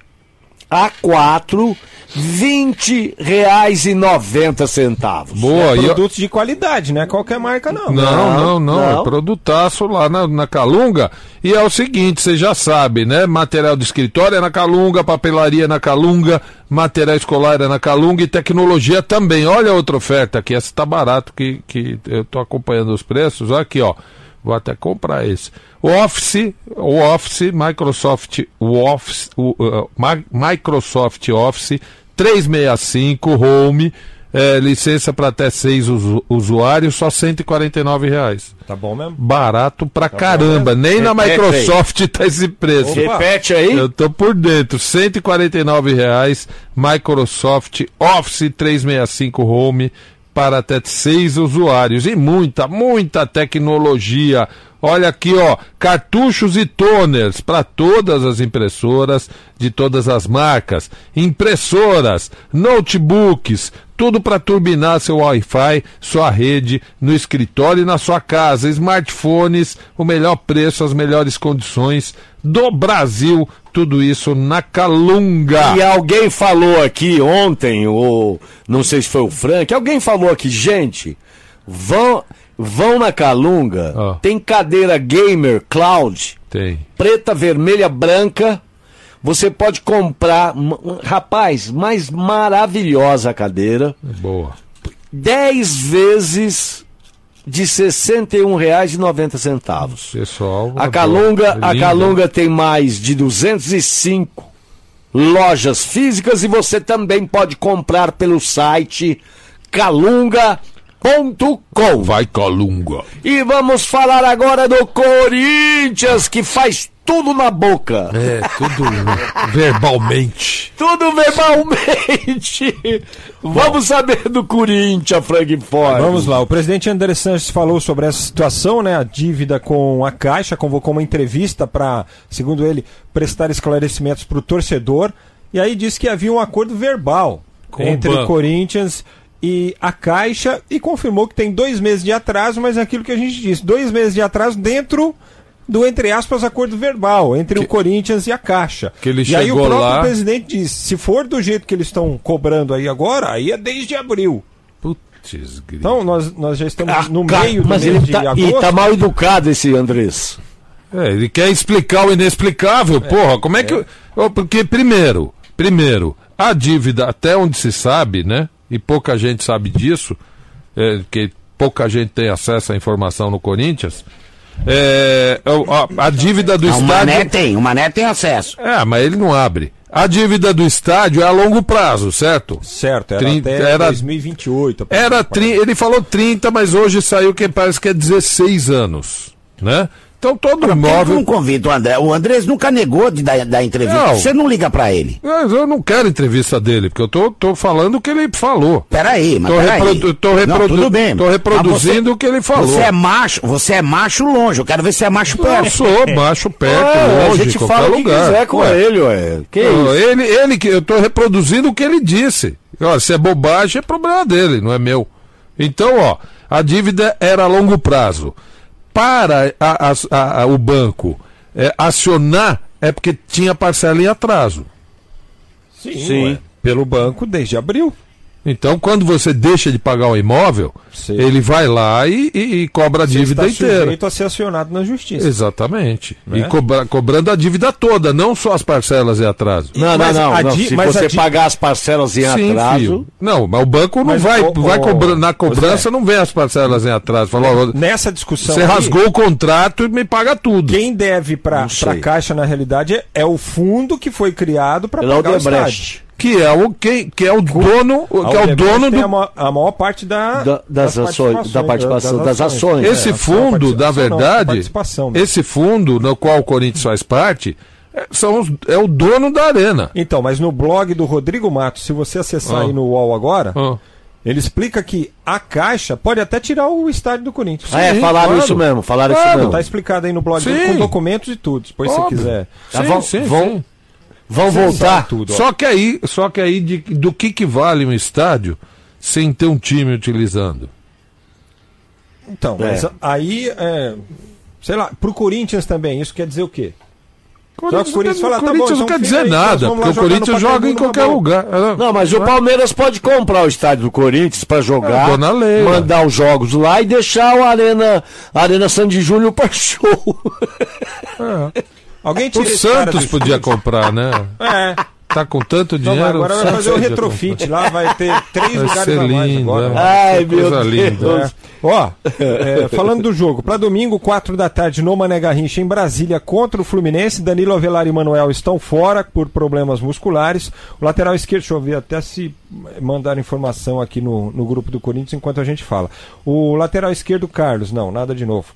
A4, 20 reais e 90 centavos. Boa. É e eu- produtos de qualidade, não é qualquer marca não. Não, não, não, não. É produtaço lá na, na Calunga. E é o seguinte, você já sabe, né? Material de escritório é na Calunga, papelaria é na Calunga, material escolar é na Calunga e tecnologia também. Olha a outra oferta aqui, essa tá barato que, que eu tô acompanhando os preços. Olha aqui, ó. Vou até comprar esse. O Office, o Office, Microsoft, o Office, o, uh, Microsoft Office 365 Home, eh, licença para até seis usu- usuários, só 149 reais. Tá bom mesmo? Barato pra caramba. Nem na Repete aí. Microsoft tá esse preço. Repete aí. Eu tô por dentro. 149 reais. Microsoft Office 365 Home. Para até seis usuários e muita, muita tecnologia. Olha aqui, ó, cartuchos e toners para todas as impressoras de todas as marcas, impressoras, notebooks, tudo para turbinar seu Wi-Fi, sua rede, no escritório e na sua casa, smartphones, o melhor preço, as melhores condições do Brasil, tudo isso na Calunga. E alguém falou aqui ontem, ou não sei se foi o Frank, alguém falou aqui, gente, vão, vão na Calunga, tem cadeira gamer cloud, tem. preta, vermelha, branca. Você pode comprar, rapaz, mais maravilhosa cadeira. Boa. 10 vezes de R$ 61,90. Pessoal, A. Calunga, a. Calunga tem mais de 205 lojas físicas e você também pode comprar pelo site calunga.com. Vai Calunga. E vamos falar agora do Corinthians que faz tudo na boca. É, tudo verbalmente. Tudo verbalmente. Vamos saber do Corinthians, Frank Ford. Vamos lá, o presidente André Sanches falou sobre essa situação, né? A dívida com a Caixa, convocou uma entrevista para, segundo ele, prestar esclarecimentos para o torcedor. E aí disse que havia um acordo verbal Com o entre o banco. Corinthians e a Caixa e confirmou que tem dois meses de atraso, mas é aquilo que a gente disse, dois meses de atraso dentro do, entre aspas, acordo verbal entre o Corinthians e a Caixa. Que ele e aí o chegou próprio lá- presidente disse, se for do jeito que eles estão cobrando aí agora, aí é desde abril. Putz, grito. Então, nós, nós já estamos no Ca- meio do Mas mês ele de tá, e agosto. tá mal educado esse Andrés. É, ele quer explicar o inexplicável, porra. Como é que. Ó, Porque, primeiro, primeiro, a dívida, até onde se sabe, né? E pouca gente sabe disso, é, que pouca gente tem acesso à informação no Corinthians. É, a, a dívida do Ah, o estádio. Mané tem, o Mané tem acesso. É, mas ele não abre. A dívida do estádio é a longo prazo, certo? Certo, era Trin- até era- 2028. Era tri, ele falou 30, mas hoje saiu que parece que é 16 anos, né? Então todo que imóvel não convida o André? O Andrés nunca negou de dar, dar entrevista. Não. Você não liga pra ele. Mas eu não quero entrevista dele, porque eu tô, tô falando o que ele falou. Peraí, mas tô, reprodu- tô, Não, reprodu- tudo bem. tô reproduzindo você- o que ele falou. Você é macho, você é macho longe. Eu quero ver se é macho perto. Eu sou macho perto, É, longe, a gente fala o que lugar. quiser com Ué. ele, ué. Que Não, isso? ele, ele que eu tô reproduzindo o que ele disse. Ó, se é bobagem, é problema dele, não é meu. Então, ó, a dívida era a longo prazo. Para a- a- a- a- o banco é, acionar, é porque tinha parcela em atraso. Sim, Sim. pelo banco desde abril. Então, quando você deixa de pagar o imóvel, ele vai lá e, e- e cobra a Você dívida está inteira. sujeito a ser acionado na justiça. Exatamente. Né? E cobra- cobrando a dívida toda, não só as parcelas em atraso. Não, Mas não, não. Se mas a você di- pagar as parcelas em Sim, atraso. filho. Não, mas o banco não Mas, vai, ô, vai na cobrança, Zé. não vem as parcelas em atraso. Falou, Nessa discussão você aí, rasgou o contrato e me paga tudo. Quem deve para a Caixa, na realidade, é, é o fundo que foi criado para pagar o Odebrecht. estádio. Que é o quem, que é o dono, A que é o dono do a, ma- a maior parte da, Da- das ações- da participação das ações. Esse É, fundo, da verdade, participação mesmo. esse fundo no qual o Corinthians faz parte, é, são os- é o dono da arena. Então, mas no blog do Rodrigo Matos, se você acessar Ah. aí no UOL agora, Ah. ele explica que a Caixa pode até tirar o estádio do Corinthians. Ah, é, falaram claro. isso mesmo, falaram Claro, isso mesmo. Tá explicado aí no blog dele com documentos e tudo, depois se quiser. Sim, vão, sim, vão, sim. Vão voltar. tudo. Só que aí, só que aí de- do que, que vale um estádio sem ter um time utilizando? Então, É. mas aí, é, sei lá, pro Corinthians também, isso quer dizer o quê? Só que o Corinthians fala, tá bom, Corinthians então não quer fica dizer aí, nós nada, porque o Corinthians joga em qualquer lugar. Não, mas o Palmeiras pode comprar o estádio do Corinthians pra jogar, É, mandar os jogos lá e deixar o Arena, Arena Sandy Júnior pra show. Alguém O tira cara Santos podia comprar, né? É. Tá com tanto Não, dinheiro. agora o vai fazer o retrofit lá, vai ter três Vai lugares ser a mais lindo, agora. é. Ai, meu linda. Deus. É. Ó, é, falando do jogo, para domingo, 4 da tarde, no Mané Garrincha, em Brasília, contra o Fluminense. Danilo Avelar e Manuel estão fora por problemas musculares. O lateral esquerdo, deixa eu ver, até se mandar informação aqui no, no grupo do Corinthians enquanto a gente fala. O lateral esquerdo, Carlos, não, nada de novo.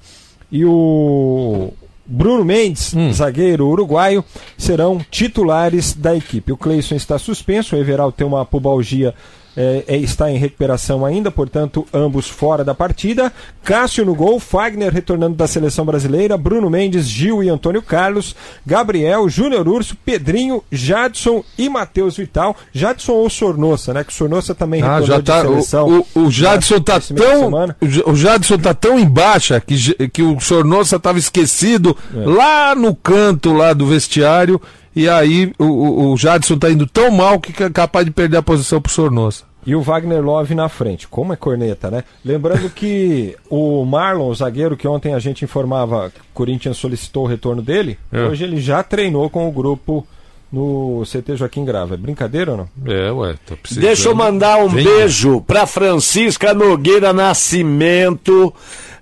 E o Bruno Mendes, zagueiro uruguaio, serão titulares da equipe. O Cleison está suspenso, o Everal tem uma pubalgia é, é, está em recuperação ainda, portanto, ambos fora da partida. Cássio no gol, Fagner retornando da seleção brasileira, Bruno Mendes, Gil e Antônio Carlos, Gabriel, Júnior Urso, Pedrinho, Jadson e Matheus Vital. Jadson ou Sornossa, né? Que o Sornossa também Ah, retornou já de tá, seleção. o, o, o Jadson tá meio de tão. o O Jadson tá tão em baixa que, que o Sornossa tava esquecido É. lá no canto lá do vestiário. E aí o, o, o Jadson tá indo tão mal que é capaz de perder a posição pro Sornossa. E o Wagner Love na frente. Como é corneta, né? Lembrando que o Marlon, o zagueiro, que ontem a gente informava que o Corinthians solicitou o retorno dele, É. hoje ele já treinou com o grupo no CT Joaquim Grava. É brincadeira ou não? É, ué, tá precisando. Deixa eu mandar um Vem. beijo pra Francisca Nogueira Nascimento.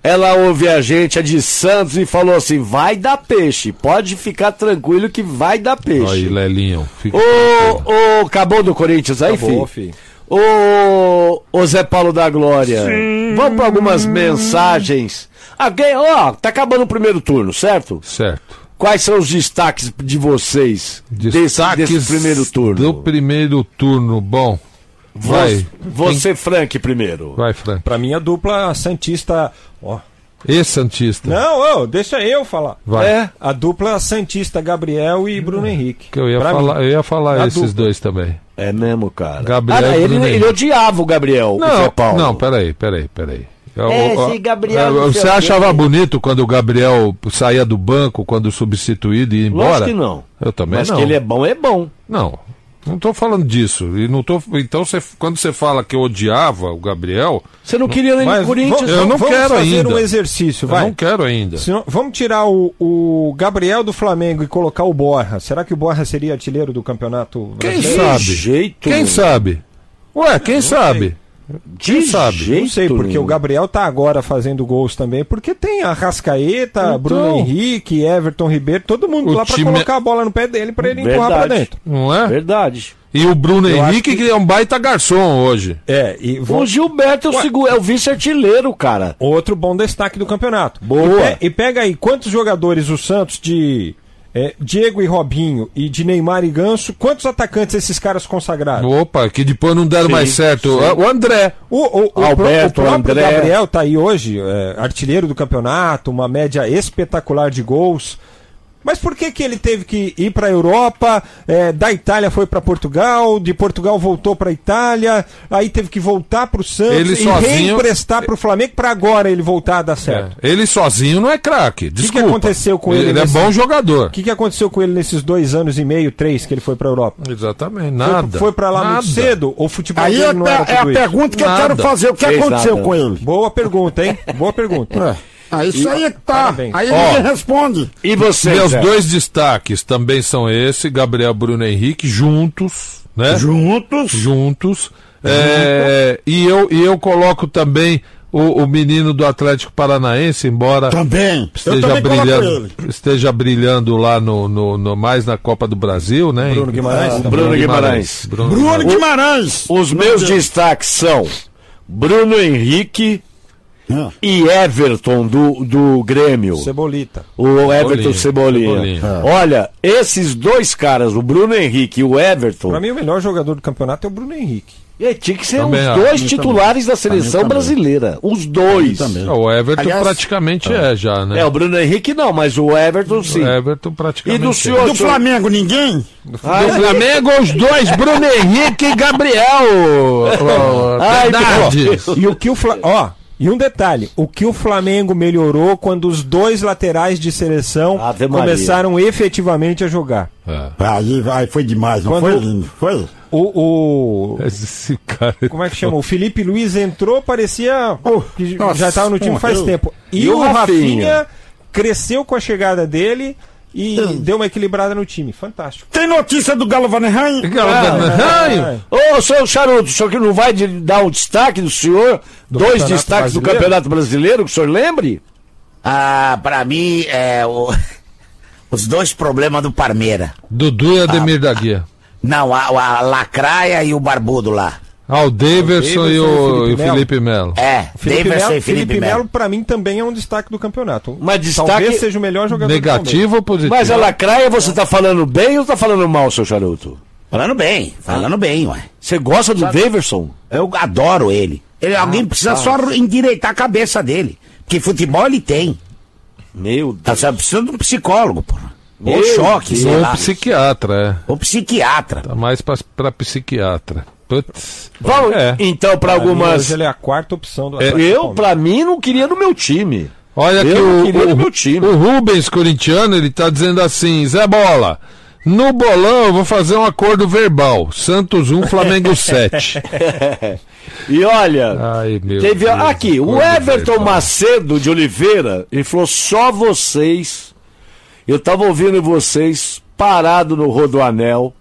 Ela ouve a gente, é de Santos, e falou assim: vai dar peixe. Pode ficar tranquilo que vai dar peixe. Aí, Lelinho. Fica Ô, ô, acabou do Corinthians aí, Acabou, filho? filho. Ô, ô Zé Paulo da Glória. Vamos para algumas mensagens. Alguém, ó, tá acabando o primeiro turno, certo? Certo. Quais são os destaques de vocês desse, Destaques desse primeiro turno? Do primeiro turno. Bom. Vai. Você, Frank, primeiro. Vai, Frank. Pra mim, a dupla Santista. Ó. E Santista. Não, deixa eu falar. Vai. É, a dupla Santista Gabriel e Bruno Henrique. Que eu ia Pra falar, mim. eu ia falar A esses dupla. dois também. É mesmo, cara. Gabriel Ah, ele, ele odiava o Gabriel, o Zé Não, Paulo. não, peraí, peraí, peraí. Eu- É, eu- esse Gabriel eu- sei Você o quê. achava bonito quando o Gabriel saía do banco, quando substituído e ia embora? Lógico que não. Eu também Mas não. que ele é bom, é bom. Não, não tô falando disso. E não tô, então, você, quando você fala que eu odiava o Gabriel... Você não queria ele Mas no Corinthians? vamos- Eu não vamos quero fazer ainda. um exercício, Eu vai. não quero ainda. Senão- vamos tirar o, o Gabriel do Flamengo e colocar o Borra. Será que o Borra seria artilheiro do campeonato Quem brasileiro? sabe? jeito Quem sabe? Ué, quem sabe? Quem sabe? Não sei, porque nenhum. o Gabriel tá agora fazendo gols também, porque tem a Rascaeta, Então. Bruno Henrique, Everton Ribeiro, todo mundo lá pra time- colocar a bola no pé dele pra ele empurrar pra Verdade. dentro. Não é? Verdade. E o Bruno Eu Henrique, que- que... é um baita garçom hoje. É, e O Gilberto é o, segu- é o vice-artilheiro, cara. Outro bom destaque do campeonato. Boa. E, pe- e pega aí, quantos jogadores o Santos de é, Diego e Robinho e de Neymar e Ganso, quantos atacantes esses caras consagraram? Opa, que depois não deram Sim, mais certo. sim. O André. O, o, o, Alberto, o próprio André. Gabriel tá aí hoje, é, artilheiro do campeonato, uma média espetacular de gols. Mas por que, que ele teve que ir para a Europa? é, da Itália foi para Portugal, de Portugal voltou para Itália, aí teve que voltar para o Santos Ele e sozinho- reemprestar para o Flamengo para agora ele voltar a dar certo. É, Ele sozinho não é craque. O que, que Desculpa. aconteceu com ele? Ele é nesse- bom jogador. O que, que aconteceu com ele nesses dois anos e meio, três que ele foi para a Europa? Exatamente, Foi- nada. Foi, para lá nada. muito cedo? Ou o futebol Aí dele é, não era é a tudo isso? pergunta que eu Nada. quero fazer. O que Fez aconteceu nada. com ele? Boa pergunta, hein? Boa pergunta. Ah, isso aí é que tá. Parabéns. Aí Ó. ninguém responde. E você, Meus Zé? dois destaques também são esse, Gabriel Bruno Henrique, juntos, né? Juntos. Juntos. É, e, eu, e eu coloco também o, o menino do Atlético Paranaense, embora Também. Esteja também brilhando, ele. esteja brilhando lá no, no, no- mais na Copa do Brasil, né? Bruno Guimarães Ah. Bruno Guimarães. Bruno Bruno Guimarães. Os meus destaques são Bruno Henrique Ah. e Everton do, do Grêmio. Cebolita. O Everton Cebolinha. Cebolinha. Cebolinha. Olha, esses dois caras, o Bruno Henrique e o Everton, Pra mim, o melhor jogador do campeonato é o Bruno Henrique. é, tinha que ser Também os dois titulares da seleção também. brasileira. Os dois. também. O Everton Aliás- praticamente é já, né? É, o Bruno Henrique não, mas o Everton sim. O Everton praticamente E do é. senhor? Do Flamengo, ninguém? Do Flamengo, os dois, Bruno Henrique e Gabriel. Ai. E o que o Fla... Ó, e um detalhe, o que o Flamengo melhorou quando os dois laterais de seleção Ave Maria. começaram efetivamente a jogar. É. Aí, aí foi demais, não Quando- foi lindo? Foi? O, o- Esse cara. como é que chama? O Felipe Luiz entrou, parecia que nossa, já estava no time faz tempo. E, E o o Rafinha? Rafinha? cresceu com a chegada dele e deu uma equilibrada no time. Fantástico. Tem notícia do Galo Vanerrain? Raio. Ô, seu Charuto, o senhor que não vai de- dar um destaque do senhor? dois Campeonato destaques do Brasileiro? Campeonato Brasileiro, que o senhor lembre? Ah, pra mim, é o- os dois problemas do Parmeira. Dudu e Ademir da Guia. Não, a, a Lacraia e o Barbudo lá. Ah, o Daverson e o, o Felipe Melo. É, Felipe Davidson Melo, e Felipe, Felipe Melo. Pra mim, também é um destaque do campeonato. Mas destaque- Talvez seja o melhor jogador do Negativo ou positivo? Mas a lacraia você tá falando bem ou tá falando mal, seu Charuto? Falando bem, falando bem, ué. Você gosta do Daverson? Eu adoro ele. ele alguém precisa rapaz. só endireitar a cabeça dele. Porque futebol ele tem. Meu Tá Deus. Tá precisando de um psicólogo, porra. Ou choque, sei Ou lá. psiquiatra, é. Ou psiquiatra. Tá mais pra, pra psiquiatra. Putz. Vamos, É. então, para Pra mim, algumas. Hoje ele é a quarta opção do É, Eu, pra mim, não queria no meu time. Olha Eu que não o, queria no o, meu time. o Rubens corintiano, ele tá dizendo assim, Zé Bola, no bolão eu vou fazer um acordo verbal. Santos 1, Flamengo 7. E olha, Ai, teve Deus, aqui, o Everton verbal. Macedo de Oliveira, ele falou só vocês. Eu tava ouvindo vocês parado no Rodoanel.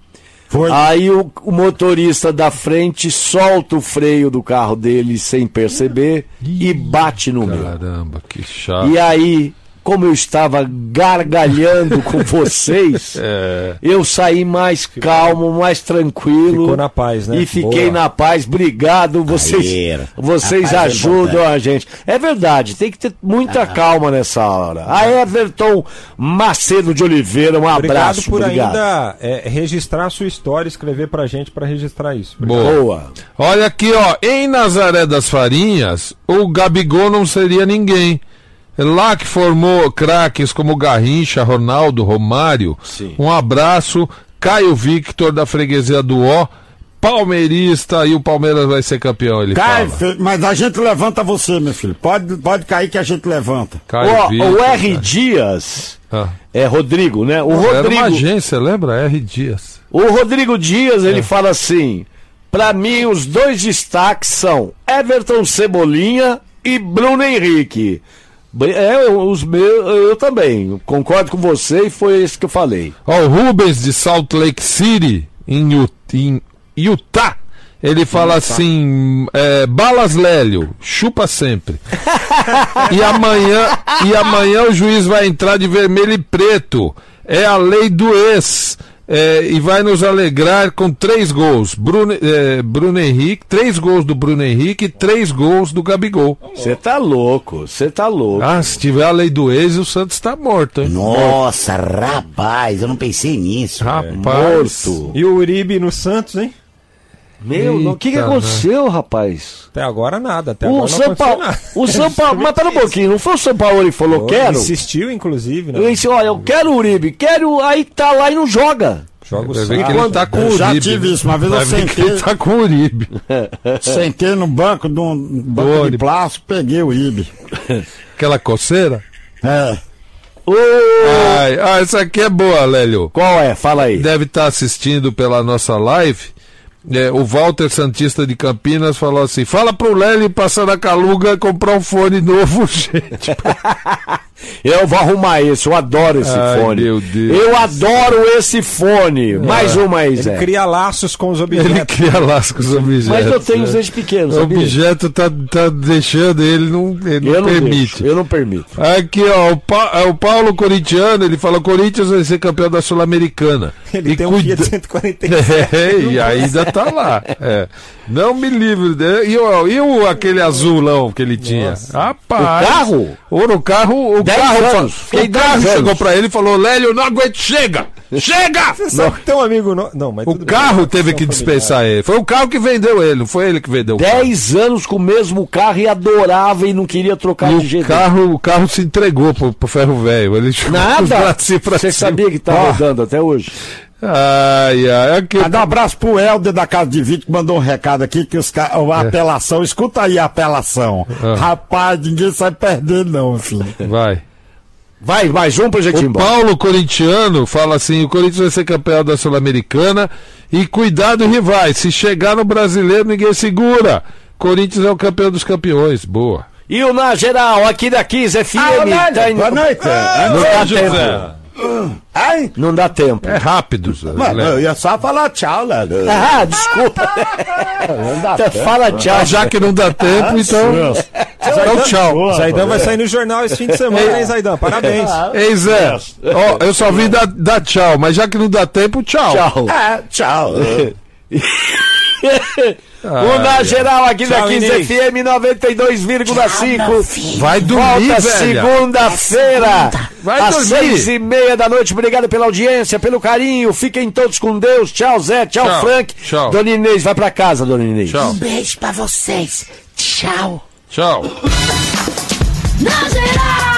Aí o, o motorista da frente solta o freio do carro dele sem perceber e bate no meu. Caramba, que chato. E aí, como eu estava gargalhando com vocês, É. eu saí mais calmo, mais tranquilo. Ficou na paz, né? E fiquei Boa. na paz. Obrigado. Vocês, vocês é ajudam importante. a gente. É verdade, tem que ter muita calma nessa hora. A Everton Macedo de Oliveira, um Obrigado abraço. por obrigado. ainda é, registrar a sua história, escrever pra gente pra registrar isso. Boa. Boa. Olha aqui, ó, em Nazaré das Farinhas, o Gabigol não seria ninguém. Lá que formou craques como Garrincha, Ronaldo, Romário. Sim. Um abraço, Caio Victor da freguesia do Ó, palmeirista e o Palmeiras vai ser campeão, ele Cai, fala. filho, mas a gente levanta você, meu filho. Pode, pode cair que a gente levanta. Caio Victor, o R. cara. Dias, Ah. é Rodrigo, né? O Era uma Rodrigo, agência, lembra? R. Dias. O Rodrigo Dias, É. ele fala assim: pra mim, os dois destaques são Everton Cebolinha e Bruno Henrique. É, os meus, eu também. Concordo com você e foi isso que eu falei. Ó, o Rubens de Salt Lake City, em, em Utah, ele fala assim: é, balas Lélio, chupa sempre. e, amanhã, e amanhã o juiz vai entrar de vermelho e preto. É a lei do ex. É, e vai nos alegrar com três gols. Bruno, é, Bruno Henrique, três gols do Bruno Henrique e três gols do Gabigol. Você tá louco, você tá louco. Ah, se tiver a lei do ex, o Santos tá morto, hein? Nossa, rapaz, eu não pensei nisso. Rapaz. Morto. E o Uribe no Santos, hein? Meu, o que, que aconteceu, rapaz? Até agora nada. Até O agora não São aconteceu Paulo. nada. O São Paulo. Mas pera um pouquinho, não foi o São Paulo que falou, quero? Insistiu, inclusive, né? Eu disse, olha, eu quero o Uribe, quero, aí tá lá e não joga. Joga o que ele tá com o Eu já Uribe. tive isso, uma vez Vai eu sentei. ele tá com o Uribe. Sentei no banco de um banco de plástico, peguei o IB. Aquela coceira? É. Ai, ah, essa aqui é boa, Lélio. Qual é? Fala aí. Deve estar assistindo pela nossa live. É, o Walter Santista de Campinas falou assim: fala pro Lélio passar na Caluga comprar um fone novo, gente. Eu vou arrumar esse, eu adoro esse Ai, fone. meu Deus. Eu adoro esse fone. Mais uma aí, Ele Zé. cria laços com os Ele objetos. cria lascos objetos. Mas eu tenho os desde pequeno, O sabia? objeto tá, tá deixando, ele não, ele Eu não permite. deixo, eu não permito. Aqui, ó, o, Pa- é o Paulo Corintiano, ele fala: Corinthians vai ser campeão da Sul-Americana. Ele E tem um cuida- Fiat 146. É, e ainda tá lá. É. Não me livre. E, o, e o, aquele azulão que ele tinha? Rapaz. O carro? Ou no carro, o carro, anos. o carro chegou pra ele e falou: Lélio, não aguento, chega! Chega! Você sabe que tem um amigo. No... Não, mas O tudo bem. carro teve que dispensar ele. Foi o carro que vendeu ele, não foi ele que vendeu carro. Dez anos com o mesmo carro e adorava e não queria trocar E de jeito carro, o carro se entregou pro, pro ferro velho. Ele Nada! bracinhos pra Você cima. sabia que tá rodando até hoje? Ai, ai, aqui. Manda um abraço pro Helder da Casa de Vídeo que mandou um recado aqui que os ca... a apelação, escuta aí a apelação. Ah. Rapaz, ninguém sai perder não, filho. Vai. Vai, mais um pra gente ir O embora. Paulo Corintiano fala assim: o Corinthians vai ser campeão da Sul-Americana e cuidado, rivais. Se chegar no brasileiro, ninguém segura. Corinthians é o campeão dos campeões. Boa. E o Na Geral, aqui da Kiss FM. Ah, tá indo- boa noite. Ah, dá José. tempo. Ai, Não dá tempo. É rápido, Zé. mano, eu ia só falar tchau, Léo. Ah, desculpa. Não dá tempo. Fala tchau. Já que não dá tempo, então. Então, tchau. Zaidan vai sair no jornal esse fim de semana, hein, Zaidan? Parabéns. Ei, Zé. Ó, eu só vim dar, dar tchau, mas já que não dá tempo, tchau. Tchau. É, tchau. o Na. Geral aqui da Tchau, 15 Inês. FM 92,5. Vai dormir, Volta velha. segunda-feira. Vai às dormir. seis e meia da noite. Obrigado pela audiência, pelo carinho. Fiquem todos com Deus. Tchau, Zé. Tchau, Tchau. Frank. Tchau. Dona Inês, vai pra casa, Dona Inês. Tchau. Um beijo pra vocês. Tchau. Tchau. Na geral.